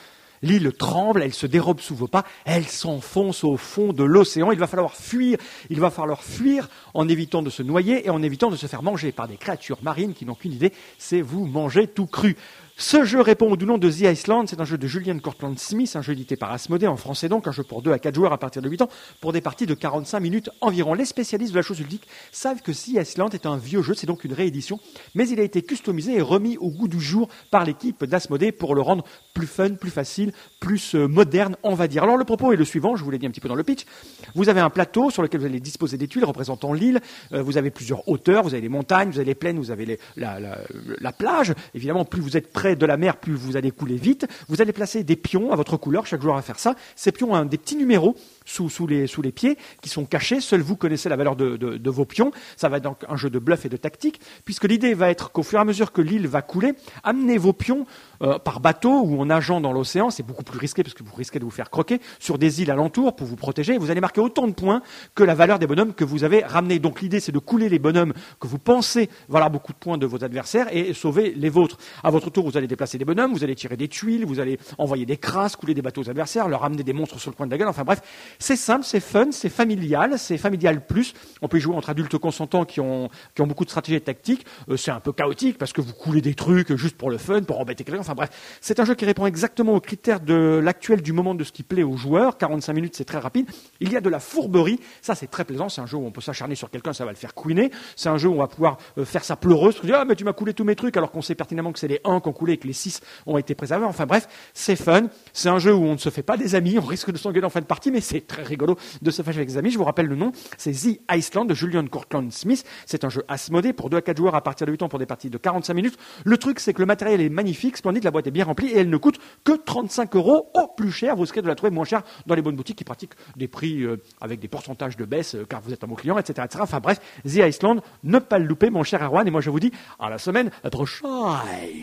l'île tremble, elle se dérobe sous vos pas, elle s'enfonce au fond de l'océan. Il va falloir fuir, il va falloir fuir en évitant de se noyer et en évitant de se faire manger par des créatures marines qui n'ont qu'une idée, c'est vous manger tout cru. Ce jeu répond au nom de The Iceland, c'est un jeu de Julian Cortland Smith, un jeu édité par Asmodée en français donc, un jeu pour 2 à 4 joueurs à partir de 8 ans, pour des parties de 45 minutes environ. Les spécialistes de la chose ludique savent que The Iceland est un vieux jeu, c'est donc une réédition, mais il a été customisé et remis au goût du jour par l'équipe d'Asmodée pour le rendre plus fun, plus facile, plus euh, moderne, on va dire. Alors le propos est le suivant, je vous l'ai dit un petit peu dans le pitch. Vous avez un plateau sur lequel vous allez disposer des tuiles représentant l'île, Euh, vous avez plusieurs hauteurs, vous avez les montagnes, vous avez les plaines, vous avez la, la- la plage. Évidemment, plus vous êtes de la mer, plus vous allez couler vite. Vous allez placer des pions à votre couleur, chaque joueur va faire ça. Ces pions ont des petits numéros sous, sous, les, sous les pieds, qui sont cachés. Seul vous connaissez la valeur de, de, de vos pions. Ça va être donc un jeu de bluff et de tactique, puisque l'idée va être qu'au fur et à mesure que l'île va couler, amenez vos pions euh, par bateau ou en nageant dans l'océan. C'est beaucoup plus risqué parce que vous risquez de vous faire croquer sur des îles alentours pour vous protéger. Et vous allez marquer autant de points que la valeur des bonhommes que vous avez ramenés. Donc l'idée, c'est de couler les bonhommes que vous pensez valoir beaucoup de points de vos adversaires et sauver les vôtres. À votre tour, vous allez déplacer des bonhommes, vous allez tirer des tuiles, vous allez envoyer des crasses, couler des bateaux aux adversaires, leur amener des monstres sur le coin de la gueule. Enfin bref, c'est simple, c'est fun, c'est familial, c'est familial plus. On peut y jouer entre adultes consentants qui ont, qui ont beaucoup de stratégies et de tactiques. Euh, c'est un peu chaotique parce que vous coulez des trucs juste pour le fun, pour embêter quelqu'un. Enfin bref, c'est un jeu qui répond exactement aux critères de l'actuel du moment de ce qui plaît aux joueurs. 45 minutes, c'est très rapide. Il y a de la fourberie. Ça, c'est très plaisant. C'est un jeu où on peut s'acharner sur quelqu'un, ça va le faire couiner. C'est un jeu où on va pouvoir euh, faire sa pleureuse. Dire, ah, mais tu m'as coulé tous mes trucs alors qu'on sait pertinemment que c'est les 1 qui ont coulé et que les 6 ont été préservés. Enfin bref, c'est fun. C'est un jeu où on ne se fait pas des amis. On risque de s'engueuler en fin de partie, mais c'est très rigolo de se fâcher avec des amis. Je vous rappelle le nom. C'est The Iceland de Julian Courtland Smith. C'est un jeu asmodé pour 2 à 4 joueurs à partir de 8 ans pour des parties de 45 minutes. Le truc, c'est que le matériel est magnifique, splendide, la boîte est bien remplie et elle ne coûte que 35 euros au plus cher. Vous risquez de la trouver moins chère dans les bonnes boutiques qui pratiquent des prix euh, avec des pourcentages de baisse euh, car vous êtes un bon client, etc., etc. Enfin bref, The Iceland, ne pas le louper, mon cher Erwan. Et moi, je vous dis à la semaine prochaine.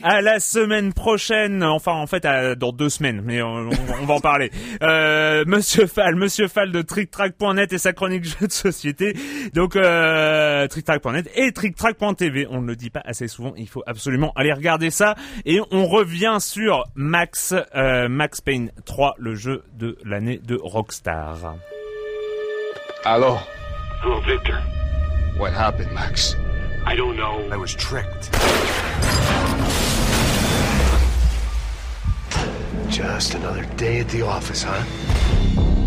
À la semaine prochaine, enfin en fait dans deux semaines, mais on va en parler. Euh, Monsieur Fall, Monsieur Fall de TrickTrack.net et sa chronique jeux de société. Donc euh, TrickTrack.net et TrickTrack.tv. On ne le dit pas assez souvent, il faut absolument aller regarder ça. Et on revient sur Max, euh, Max Payne 3, le jeu de l'année de Rockstar. Hello. Oh, Victor. What happened, Max? I don't know. I was tricked. Just another day at the office, huh?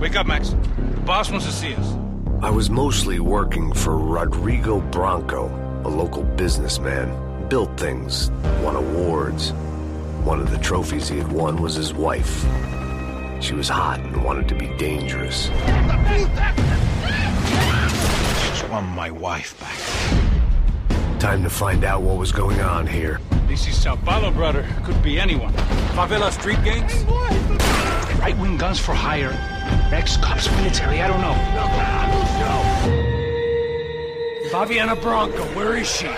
Wake up, Max. The boss wants to see us. I was mostly working for Rodrigo Bronco, a local businessman. Built things, won awards. One of the trophies he had won was his wife. She was hot and wanted to be dangerous. Just want my wife back. Time to find out what was going on here. This is Sao Paulo, brother. Could be anyone. Favela street gangs? Right wing guns for hire. Ex cops, military, I don't know. Fabiana Bronco, where is she?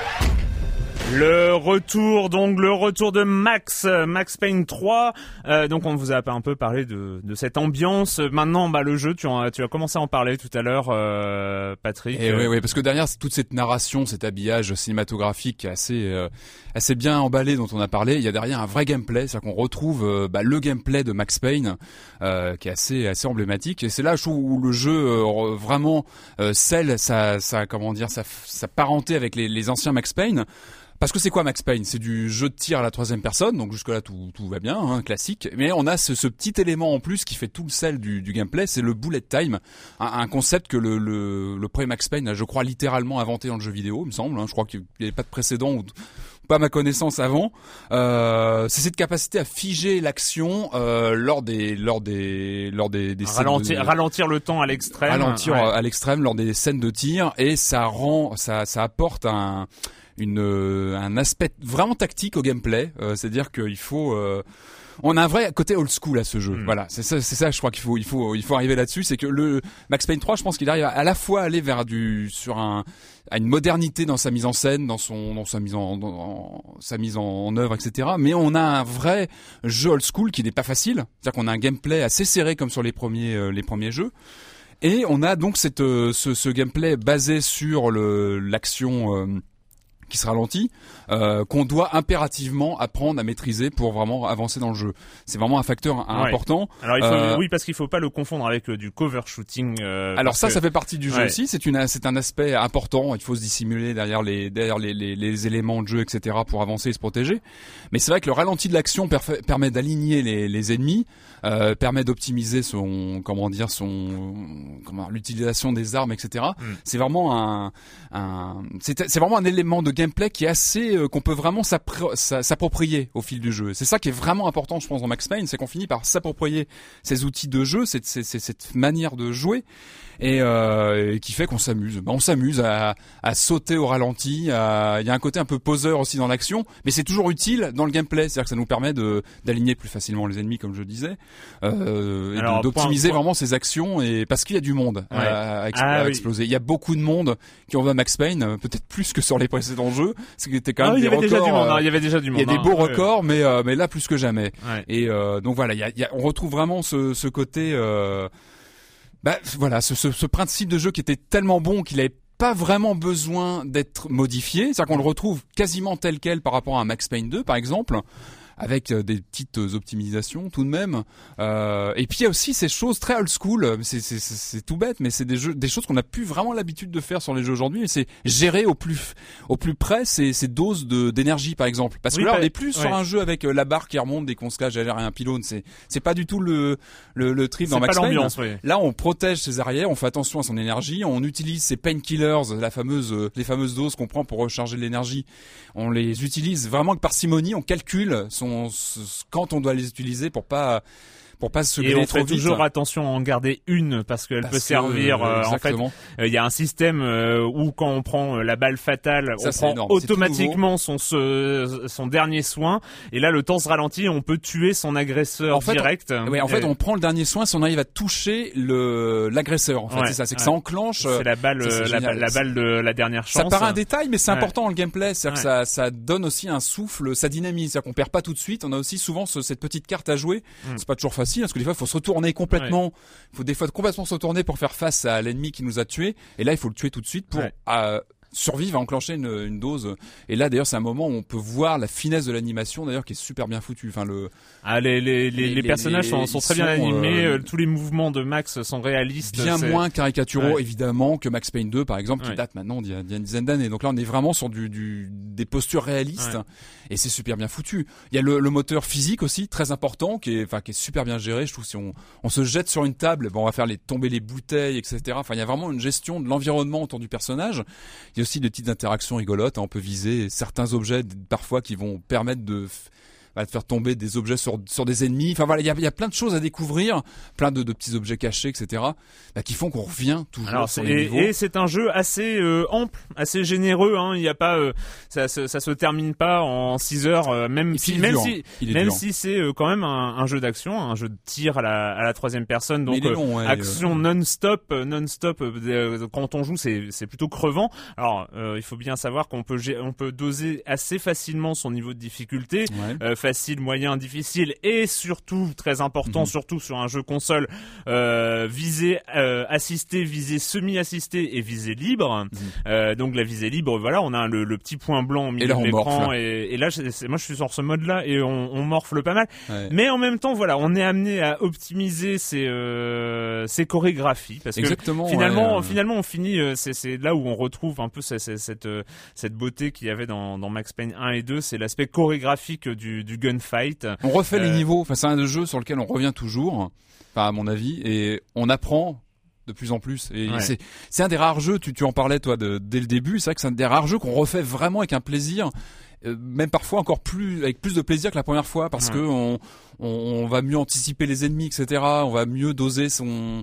Le retour, donc le retour de Max, euh, Max Payne 3. Euh, donc on vous a un peu parlé de, de cette ambiance. Maintenant, bah le jeu, tu, en, tu as commencé à en parler tout à l'heure, euh, Patrick. Et oui, oui, parce que derrière toute cette narration, cet habillage cinématographique assez, euh, assez bien emballé dont on a parlé, il y a derrière un vrai gameplay, c'est-à-dire qu'on retrouve euh, bah, le gameplay de Max Payne, qui est assez, assez emblématique. Et c'est là je où le jeu vraiment scelle sa, sa, comment dire, sa, sa parenté avec les, les anciens Max Payne. Parce que c'est quoi Max Payne? C'est du jeu de tir à la troisième personne, donc jusque là tout, tout va bien, hein, classique. Mais on a ce, ce petit élément en plus qui fait tout le sel du, du gameplay, c'est le bullet time, un, un concept que le, le, le premier Max Payne a, je crois, littéralement inventé dans le jeu vidéo, il me semble. hein. Je crois qu'il n'y avait pas de précédent ou pas ma connaissance avant. Euh, c'est cette capacité à figer l'action euh, lors des lors des lors des, des scènes de- ralentir, ralentir le temps à l'extrême. ralentir Ouais. à l'extrême lors des scènes de tir et ça rend ça ça apporte un une euh, un aspect vraiment tactique au gameplay euh, c'est à dire qu'il faut euh, on a un vrai côté old school à ce jeu. Mm. Voilà, c'est ça, c'est ça. Je crois qu'il faut, il faut, il faut arriver là-dessus. C'est que le Max Payne 3, je pense qu'il arrive à, à la fois aller vers du, sur un, à une modernité dans sa mise en scène, dans son, dans sa mise en, dans- sa mise en, en œuvre, etc. Mais on a un vrai jeu old school qui n'est pas facile. C'est-à-dire qu'on a un gameplay assez serré comme sur les premiers, euh, les premiers jeux. Et on a donc cette, euh, ce, ce gameplay basé sur le, l'action euh, qui se ralentit, euh, qu'on doit impérativement apprendre à maîtriser pour vraiment avancer dans le jeu. C'est vraiment un facteur Ouais. important. Alors il faut, Euh, oui, parce qu'il faut pas le confondre avec euh, du cover shooting. Alors ça, que- ça fait partie du jeu Ouais. aussi. C'est une, c'est un aspect important. Il faut se dissimuler derrière les, derrière les, les, les éléments de jeu, etc. pour avancer et se protéger. Mais c'est vrai que le ralenti de l'action permet d'aligner les, les ennemis, permet d'optimiser son, comment dire, son, comment, l'utilisation des armes, etc. Mm. C'est vraiment un, un c'est, c'est vraiment un élément de gameplay qui est assez euh, qu'on peut vraiment s'appro- s'a- s'approprier au fil du jeu. C'est ça qui est vraiment important, je pense, dans Max Payne, c'est qu'on finit par s'approprier ces outils de jeu, cette, cette- cette manière de jouer, et, euh, et qui fait qu'on s'amuse. Ben, on s'amuse à, à sauter au ralenti. à- Il y a un côté un peu poseur aussi dans l'action, mais c'est toujours utile dans le gameplay. C'est-à-dire que ça nous permet d'aligner plus facilement les ennemis, comme je disais, euh, d'optimiser vraiment ses actions. Et parce qu'il y a du monde Ouais. à, à Ah à oui. exploser. Il y a beaucoup de monde qui en va Max Payne, euh, peut-être plus que sur les précédents jeux. C'était quand Ah, même il y avait déjà du records, monde. euh, hein, Il y avait déjà du il monde. y a des hein, beaux ouais. records, mais euh, mais là plus que jamais. Ouais. Et euh, donc voilà, il y a, il y a- on retrouve vraiment ce, ce côté, euh, bah voilà, ce, ce, ce principe de jeu qui était tellement bon qu'il avait pas vraiment besoin d'être modifié, c'est-à-dire qu'on le retrouve quasiment tel quel par rapport à Max Payne 2 par exemple. Avec euh, des petites euh, optimisations tout de même. Euh, et puis il y a aussi ces choses très old school. C'est tout bête, mais c'est des jeux, des choses qu'on a plus vraiment l'habitude de faire sur les jeux aujourd'hui. Et c'est gérer au plus au plus près ces, ces doses d'énergie par exemple. Parce Oui, que là bah, on n'est plus sur un jeu avec euh, la barre qui remonte dès qu'on se cache derrière un pylône. C'est c'est pas du tout le le, le trip dans Max Payne. oui. Là, on protège ses arrières, on fait attention à son énergie, on utilise ses painkillers, la fameuse, les fameuses doses qu'on prend pour recharger l'énergie. On les utilise vraiment avec parcimonie, on calcule son, quand on doit les utiliser pour pas pour pas se Et griller on trop fait vite. toujours attention à en garder une parce qu'elle Parce peut que, servir. euh, en fait, euh, il y a un système euh, où quand on prend euh, la balle fatale, Ça, on prend énorme. Automatiquement son ce- son dernier soin. Et là, le temps se ralentit, on peut tuer son agresseur En fait, direct. Ouais, en fait, on prend le dernier soin si on arrive à toucher le l'agresseur. En fait, Ouais, c'est ça, c'est que ouais. ça enclenche. c'est la balle, ça, la, la balle de la dernière chance. Ça paraît un détail, mais c'est important dans le gameplay. C'est-à-dire que ça, ça donne aussi un souffle, ça dynamise. C'est-à-dire qu'on perd pas tout de suite. On a aussi souvent ce- cette petite carte à jouer. Mm. C'est pas toujours facile parce que des fois, il faut se retourner complètement. Il faut des fois complètement se retourner pour faire face à l'ennemi qui nous a tués. Et là, il faut le tuer tout de suite pour Ouais. euh, survivre à enclencher une, une dose. Et là, d'ailleurs, c'est un moment où on peut voir la finesse de l'animation, d'ailleurs, qui est super bien foutue. Enfin, le Ah, les, les, les, personnages sont, sont très bien sont, animés. euh, euh, tous les mouvements de Max sont réalistes. bien moins caricaturaux Ouais. évidemment que Max Payne 2 par exemple qui date maintenant d'il y, a- d'il y a une dizaine d'années donc là on est vraiment sur du, du des postures réalistes Ouais. et c'est super bien foutu il y a le, le moteur physique aussi très important qui est enfin qui est super bien géré je trouve si on, on se jette sur une table bon, on va faire les tomber les bouteilles etc enfin il y a vraiment une gestion de l'environnement autour du personnage il y a aussi des petites interactions rigolotes hein. on peut viser certains objets parfois qui vont permettre de bah, de faire tomber des objets sur, sur des ennemis. Enfin voilà, il y a, y plein de choses à découvrir, plein de, de petits objets cachés, etc. bah, qui font qu'on revient toujours Alors, sur les et, niveaux. et c'est un jeu assez euh, ample, assez généreux. Hein. N'y a pas, euh, ça, ça se termine pas en 6 heures, euh, même si, même si, est même si c'est quand même un, un jeu d'action, un jeu de tir à la, à la troisième personne. Donc long, ouais, action non-stop, non-stop. quand on joue, c'est plutôt crevant. Alors, il faut bien savoir qu'on peut, on peut doser assez facilement son niveau de difficulté. Ouais. Euh, facile, moyen, difficile et surtout très important, Mhm. surtout sur un jeu console, euh, visée euh, assistée, visée semi-assistée et visée libre. Euh, donc la visée libre, voilà, on a le, le petit point blanc au milieu là, de l'écran et, et là, moi je suis sur ce mode-là et on, on morfle pas mal. Ouais. Mais en même temps, voilà, on est amené à optimiser ses, euh, ses chorégraphies parce que Exactement. finalement, ouais, euh, finalement, on finit. euh, c'est là où on retrouve un peu cette cette, euh, beauté qu'il y avait dans, dans Max Payne 1 et 2. C'est l'aspect chorégraphique du, du gunfight. on refait les euh, niveaux. Enfin, c'est un jeu sur lequel on revient toujours. Enfin, à mon avis, et on apprend de plus en plus. Et Ouais. c'est c'est un des rares jeux. Tu tu en parlais toi de, dès le début. C'est vrai que c'est un des rares jeux qu'on refait vraiment avec un plaisir. Euh, même parfois encore plus avec plus de plaisir que la première fois parce Ouais. que on, on, on va mieux anticiper les ennemis etc on va mieux doser son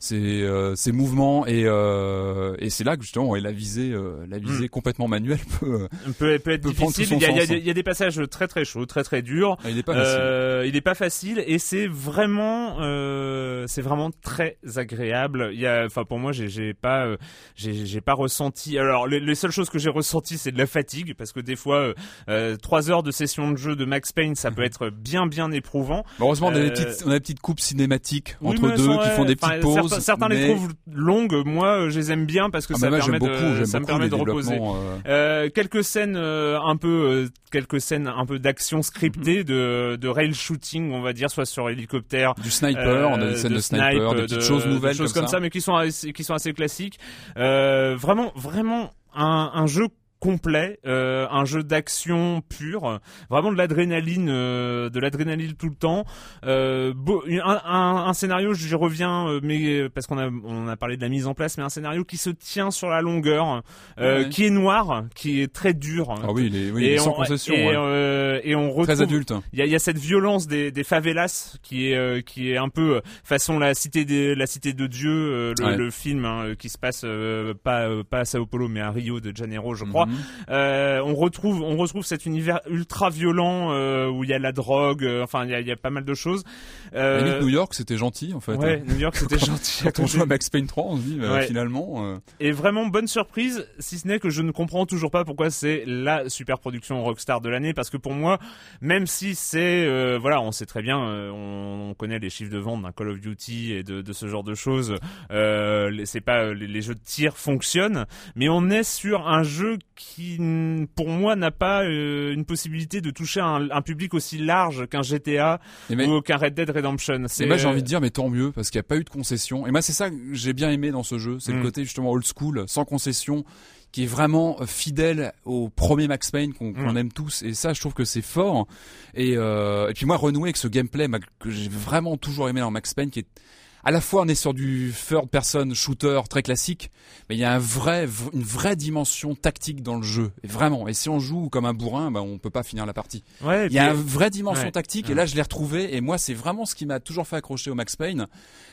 ses, euh, ses mouvements et euh, et c'est là que justement ouais, la visée la visée complètement manuelle [laughs] peut peut, peut être peut difficile. Il y, a, il y a sens. des- il y a des passages très très chauds, très très durs. il est pas facile. Il est pas facile et c'est vraiment, c'est vraiment très agréable. Il y a, enfin pour moi, j'ai, pas, j'ai, j'ai pas ressenti. Alors les, les seules choses que j'ai ressenties, c'est de la fatigue parce que des fois, euh, euh, trois heures de session de jeu de Max Payne, ça peut Mhm. être bien bien éprouvant. Bon, heureusement, on a, des Euh, petites, on a des petites coupes cinématiques Oui, entre deux sont, qui font des petites pauses. Certains, certains mais... les trouvent longues. Moi, euh, je les aime bien parce que Ah, ça bah, moi, permet beaucoup, de, ça me permet de reposer. quelques scènes un peu quelques scènes un peu d'action scriptée Mhm. de de rail shooting on va dire soit sur hélicoptère Du sniper, on a des scènes de, snipe, sniper, des petites de- choses nouvelles des choses comme, ça. mais qui sont assez, qui sont assez classiques euh, vraiment vraiment un, un jeu complet, euh, un jeu d'action pur, vraiment de l'adrénaline, euh, de l'adrénaline tout le temps. Euh, beau- un, un- un scénario, j'y reviens, euh, mais parce qu'on a on a parlé de la mise en place, mais un scénario qui se tient sur la longueur, euh, Ouais. qui est noir, qui est très dur. Ah oui, il est, oui, il et est sans on, concession. et, ouais. euh, et on retrouve Très adulte. il y a, y a cette violence des, des favelas qui est euh, qui est un peu façon la cité des la cité de Dieu euh, le, Ouais. le film hein, qui se passe euh, pas pas à Sao Paulo mais à Rio de Janeiro je crois. Mhm. Euh, on retrouve on retrouve cet univers ultra violent euh, où il y a la drogue euh, enfin il y a, y a pas mal de choses. Euh, New York, c'était gentil en fait. ouais New York c'était gentil. [laughs] Quand on joue à Max Payne 3, on se dit bah, Ouais. finalement. euh, Et vraiment bonne surprise, si ce n'est que je ne comprends toujours pas pourquoi c'est la super production Rockstar de l'année, parce que pour moi, même si c'est, euh, voilà, on sait très bien, euh, on, on connaît les chiffres de vente d'un Call of Duty et de, de ce genre de choses, euh, c'est pas les, les jeux de tir fonctionnent, mais on est sur un jeu qui, pour moi, n'a pas euh, une possibilité de toucher un, un public aussi large qu'un GTA mais- ou qu'un Red Dead Redemption. Et C'est moi j'ai envie euh, de dire mais tant mieux parce qu'il n'y a pas eu de concession. Et moi c'est ça que j'ai bien aimé dans ce jeu, c'est Mm. le côté justement old school, sans concession, qui est vraiment fidèle au premier Max Payne qu'on Mm. aime tous. Et ça je trouve que c'est fort. Et, euh, et puis moi renouer avec ce gameplay que j'ai vraiment toujours aimé dans Max Payne, qui est à la fois on est sur du third person shooter très classique, mais il y a un vrai, v- une vraie dimension tactique dans le jeu. Vraiment. Et si on joue comme un bourrin, bah, on peut pas finir la partie. ouais, Il y a puis- une vraie dimension Ouais. tactique et là je l'ai retrouvé et moi c'est vraiment ce qui m'a toujours fait accrocher au Max Payne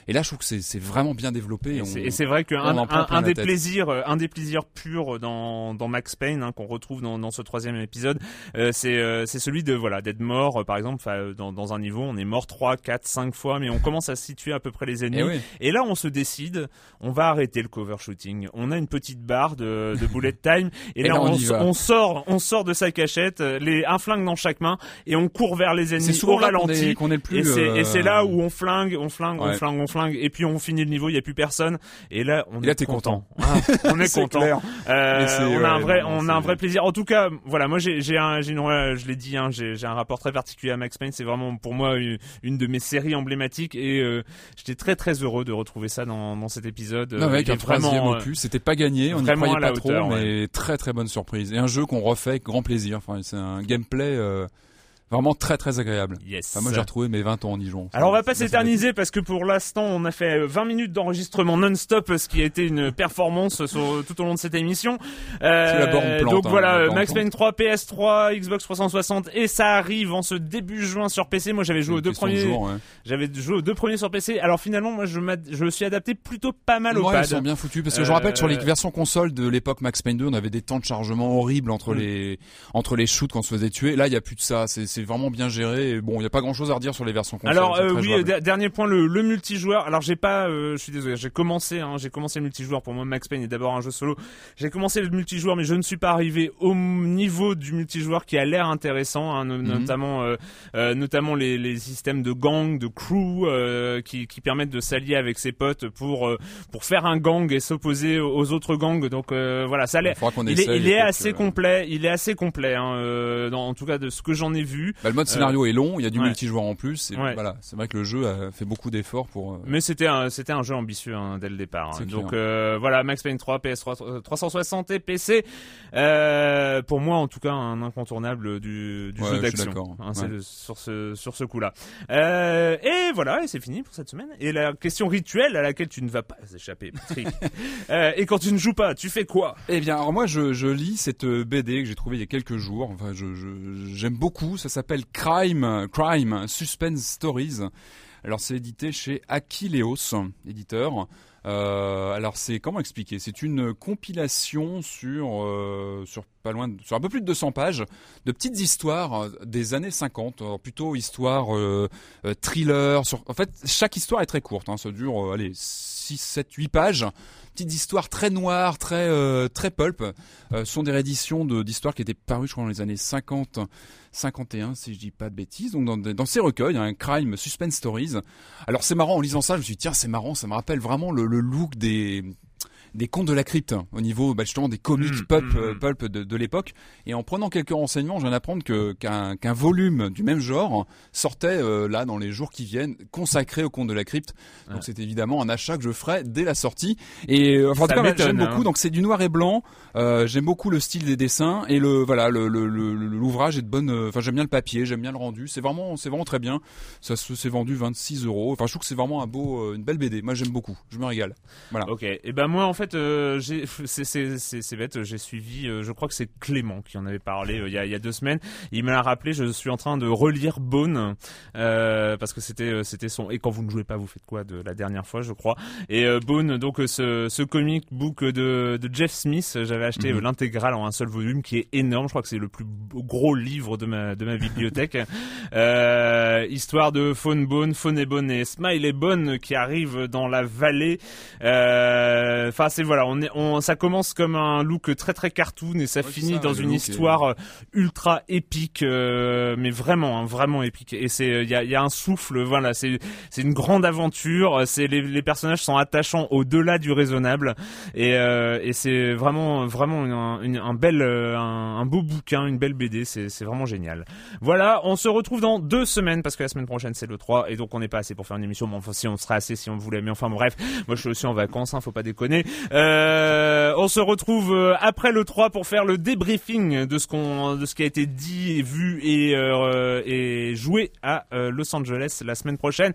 et là je trouve que c'est vraiment bien développé. Et c'est- vrai qu'un un, un des plaisirs, euh, un des plaisirs purs dans, dans Max Payne hein, qu'on retrouve dans, dans ce troisième épisode, euh, c'est euh, c'est celui de voilà d'être mort, euh, par exemple, dans un niveau, on est mort 3, 4, 5 fois, mais on commence à situer à peu près les ennemis. Eh oui. Et là, on se décide, on va arrêter le cover shooting. On a une petite barre de, de bullet [laughs] time, et, Et là, là, on sort, on sort de sa cachette, euh, les, un flingue dans chaque main, et on court vers les C'est ennemis souvent au qu'on ralenti. est, qu'on est le plus. Et c'est là euh, où on flingue, on flingue, on flingue, on flingue, et puis on finit le niveau, il y a plus personne, et là on Et là, est t'es content. Ah, [laughs] on est [laughs] content. Euh, on a un vrai, non, on a un c'est- vrai plaisir. En tout cas, voilà, moi j'ai un, une, je l'ai dit, hein, j'ai un rapport très particulier à Max Payne. C'est vraiment pour moi une, une de mes séries emblématiques, et j'étais très très heureux de retrouver ça dans dans cet épisode. Non, avec il un troisième euh, opus, c'était pas gagné, on n'y croyait pas trop, mais très très bonne surprise. Et un jeu qu'on refait avec grand plaisir. Enfin, c'est un gameplay euh, vraiment très très agréable. Yes. Enfin, moi j'ai retrouvé mes 20 ans en jouant. Alors on va pas s'éterniser parce que pour l'instant on a fait euh, 20 minutes d'enregistrement non-stop, ce qui a été une performance sur, tout au long de cette émission. Euh, la borne plante, donc hein, voilà, Max. Payne 3, PS3, Xbox 360 et ça arrive en ce début juin sur PC. Moi j'avais joué aux deux de premiers, ouais. j'avais joué aux deux premiers sur PC. Alors finalement moi je, je me suis adapté plutôt pas mal au Ouais, pad. ils sont bien foutus parce que je Euh, rappelle que sur les versions console de l'époque Max Payne 2, on avait des temps de chargement horribles entre Mm. les entre les shoots quand on se faisait tuer. Là, il y a plus de ça. C'est c'est vraiment bien géré. Et bon, il y a pas grand chose à redire sur les versions console. Alors euh, oui, euh, der- dernier point, le, le multijoueur. Alors j'ai pas, euh, je suis désolé, j'ai commencé, hein, j'ai commencé le multijoueur. Pour moi, Max Payne est d'abord un jeu solo. J'ai commencé le multijoueur, mais je ne suis pas arrivé au niveau du multijoueur qui a l'air intéressant, hein, no- Mhm. notamment, notamment les, les systèmes de gang, de crew, qui, qui permettent de s'allier avec ses potes pour pour faire un gang et s'opposer aux, autres gangs. Donc voilà, ça a l'air. Il est, il assez complet, il est assez complet, hein, dans, en tout cas de ce que j'en ai vu. Bah, le mode scénario est long, il y a du ouais. multijoueur en plus. Et voilà, c'est vrai que le jeu a fait beaucoup d'efforts pour. euh, Mais c'était un, c'était un jeu ambitieux hein, dès le départ. hein. Donc euh, voilà, Max Payne 3, PS3 euh, 360 et PC. Euh, pour moi, en tout cas, un incontournable du, du jeu d'action. d'accord. Hein, sur ce sur ce coup-là. Euh, et voilà, et c'est fini pour cette semaine. Et la question rituelle à laquelle tu ne vas pas échapper, Patrick. [laughs] euh, et quand tu ne joues pas, tu fais quoi? Eh bien, alors moi, je, je lis cette euh, BD que j'ai trouvée il y a quelques jours. Enfin, je, je- j'aime beaucoup. Ça Crime, Crime Suspense Stories. Alors, c'est édité chez Aquileos, éditeur. Euh, alors, c'est comment expliquer? C'est une compilation sur euh, sur pas loin, sur un peu plus de 200 pages de petites histoires euh, des années 50. Alors, plutôt histoire thriller. En fait, chaque histoire est très courte. Hein, ça dure, allez, 6, 7, 8 pages petites histoires très noires, très euh, très pulp. Euh, sont des rééditions d'histoires qui étaient parues, je crois, dans les années 50, 51, si je dis pas de bêtises. Donc dans, ces recueils, un crime suspense stories. Alors c'est marrant en lisant ça, je me suis dit tiens c'est marrant, ça me rappelle vraiment le look des des contes de la crypte hein, au niveau bah, justement des comics Mm, pulp, mm, euh, mm. pulp de, de l'époque. Et en prenant quelques renseignements, je viens d'apprendre que qu'un volume du même genre sortait euh, là dans les jours qui viennent, consacré aux contes de la crypte. Donc Ouais. c'est évidemment un achat que je ferai dès la sortie. Et euh, enfin, en tout cas, j'aime hein. beaucoup. Donc c'est du noir et blanc. Euh, j'aime beaucoup le style des dessins et le voilà l'ouvrage est de bonne. Enfin j'aime bien le papier, j'aime bien le rendu. C'est vraiment c'est vraiment très bien. Ça se s'est vendu 26 euros. Enfin je trouve que c'est vraiment un beau une belle BD. Moi j'aime beaucoup. Je me régale. Voilà. Ok. Et ben moi en fait, euh, j'ai [laughs] c'est bête. J'ai suivi. euh, je crois que c'est Clément qui en avait parlé euh, il y a il y a deux semaines. Il me l'a rappelé. Je suis en train de relire Bone euh, parce que c'était euh, c'était son. Et quand vous ne jouez pas, vous faites quoi de la dernière fois, je crois. Et euh, Bone, donc euh, ce ce comic book de de Jeff Smith, j'avais acheté Mhm. euh, l'intégrale en un seul volume qui est énorme. Je crois que c'est le plus gros livre de ma de ma bibliothèque. [laughs] Euh, histoire de Faune Bone, Faune et Bone et Smile et Bone qui arrivent dans la vallée. Euh, Enfin, c'est voilà, on est, on, ça commence comme un look très très cartoon et ça Ouais, finit ça, dans une histoire euh, ultra épique, euh, mais vraiment, hein, vraiment épique. Et c'est, il y a, il y a un souffle, voilà, c'est, c'est une grande aventure. C'est les, les personnages sont attachants au-delà du raisonnable et, euh, et c'est vraiment, vraiment un, une- un bel, euh, un, un beau bouquin, une belle BD. C'est, c'est vraiment génial. Voilà, on se retrouve dans deux semaines parce que la semaine prochaine c'est le 3 et donc on n'est pas assez pour faire une émission. Mais enfin, si on serait assez si on voulait. Mais enfin, bref, moi je suis aussi en vacances, hein, faut pas déconner. Euh, on se retrouve euh, après le 3 pour faire le débriefing de ce qu'on, de ce qui a été dit, et vu et euh, et joué à euh, Los Angeles la semaine prochaine.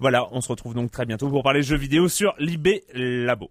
Voilà, on se retrouve donc très bientôt pour parler jeux vidéo sur Libé Labo.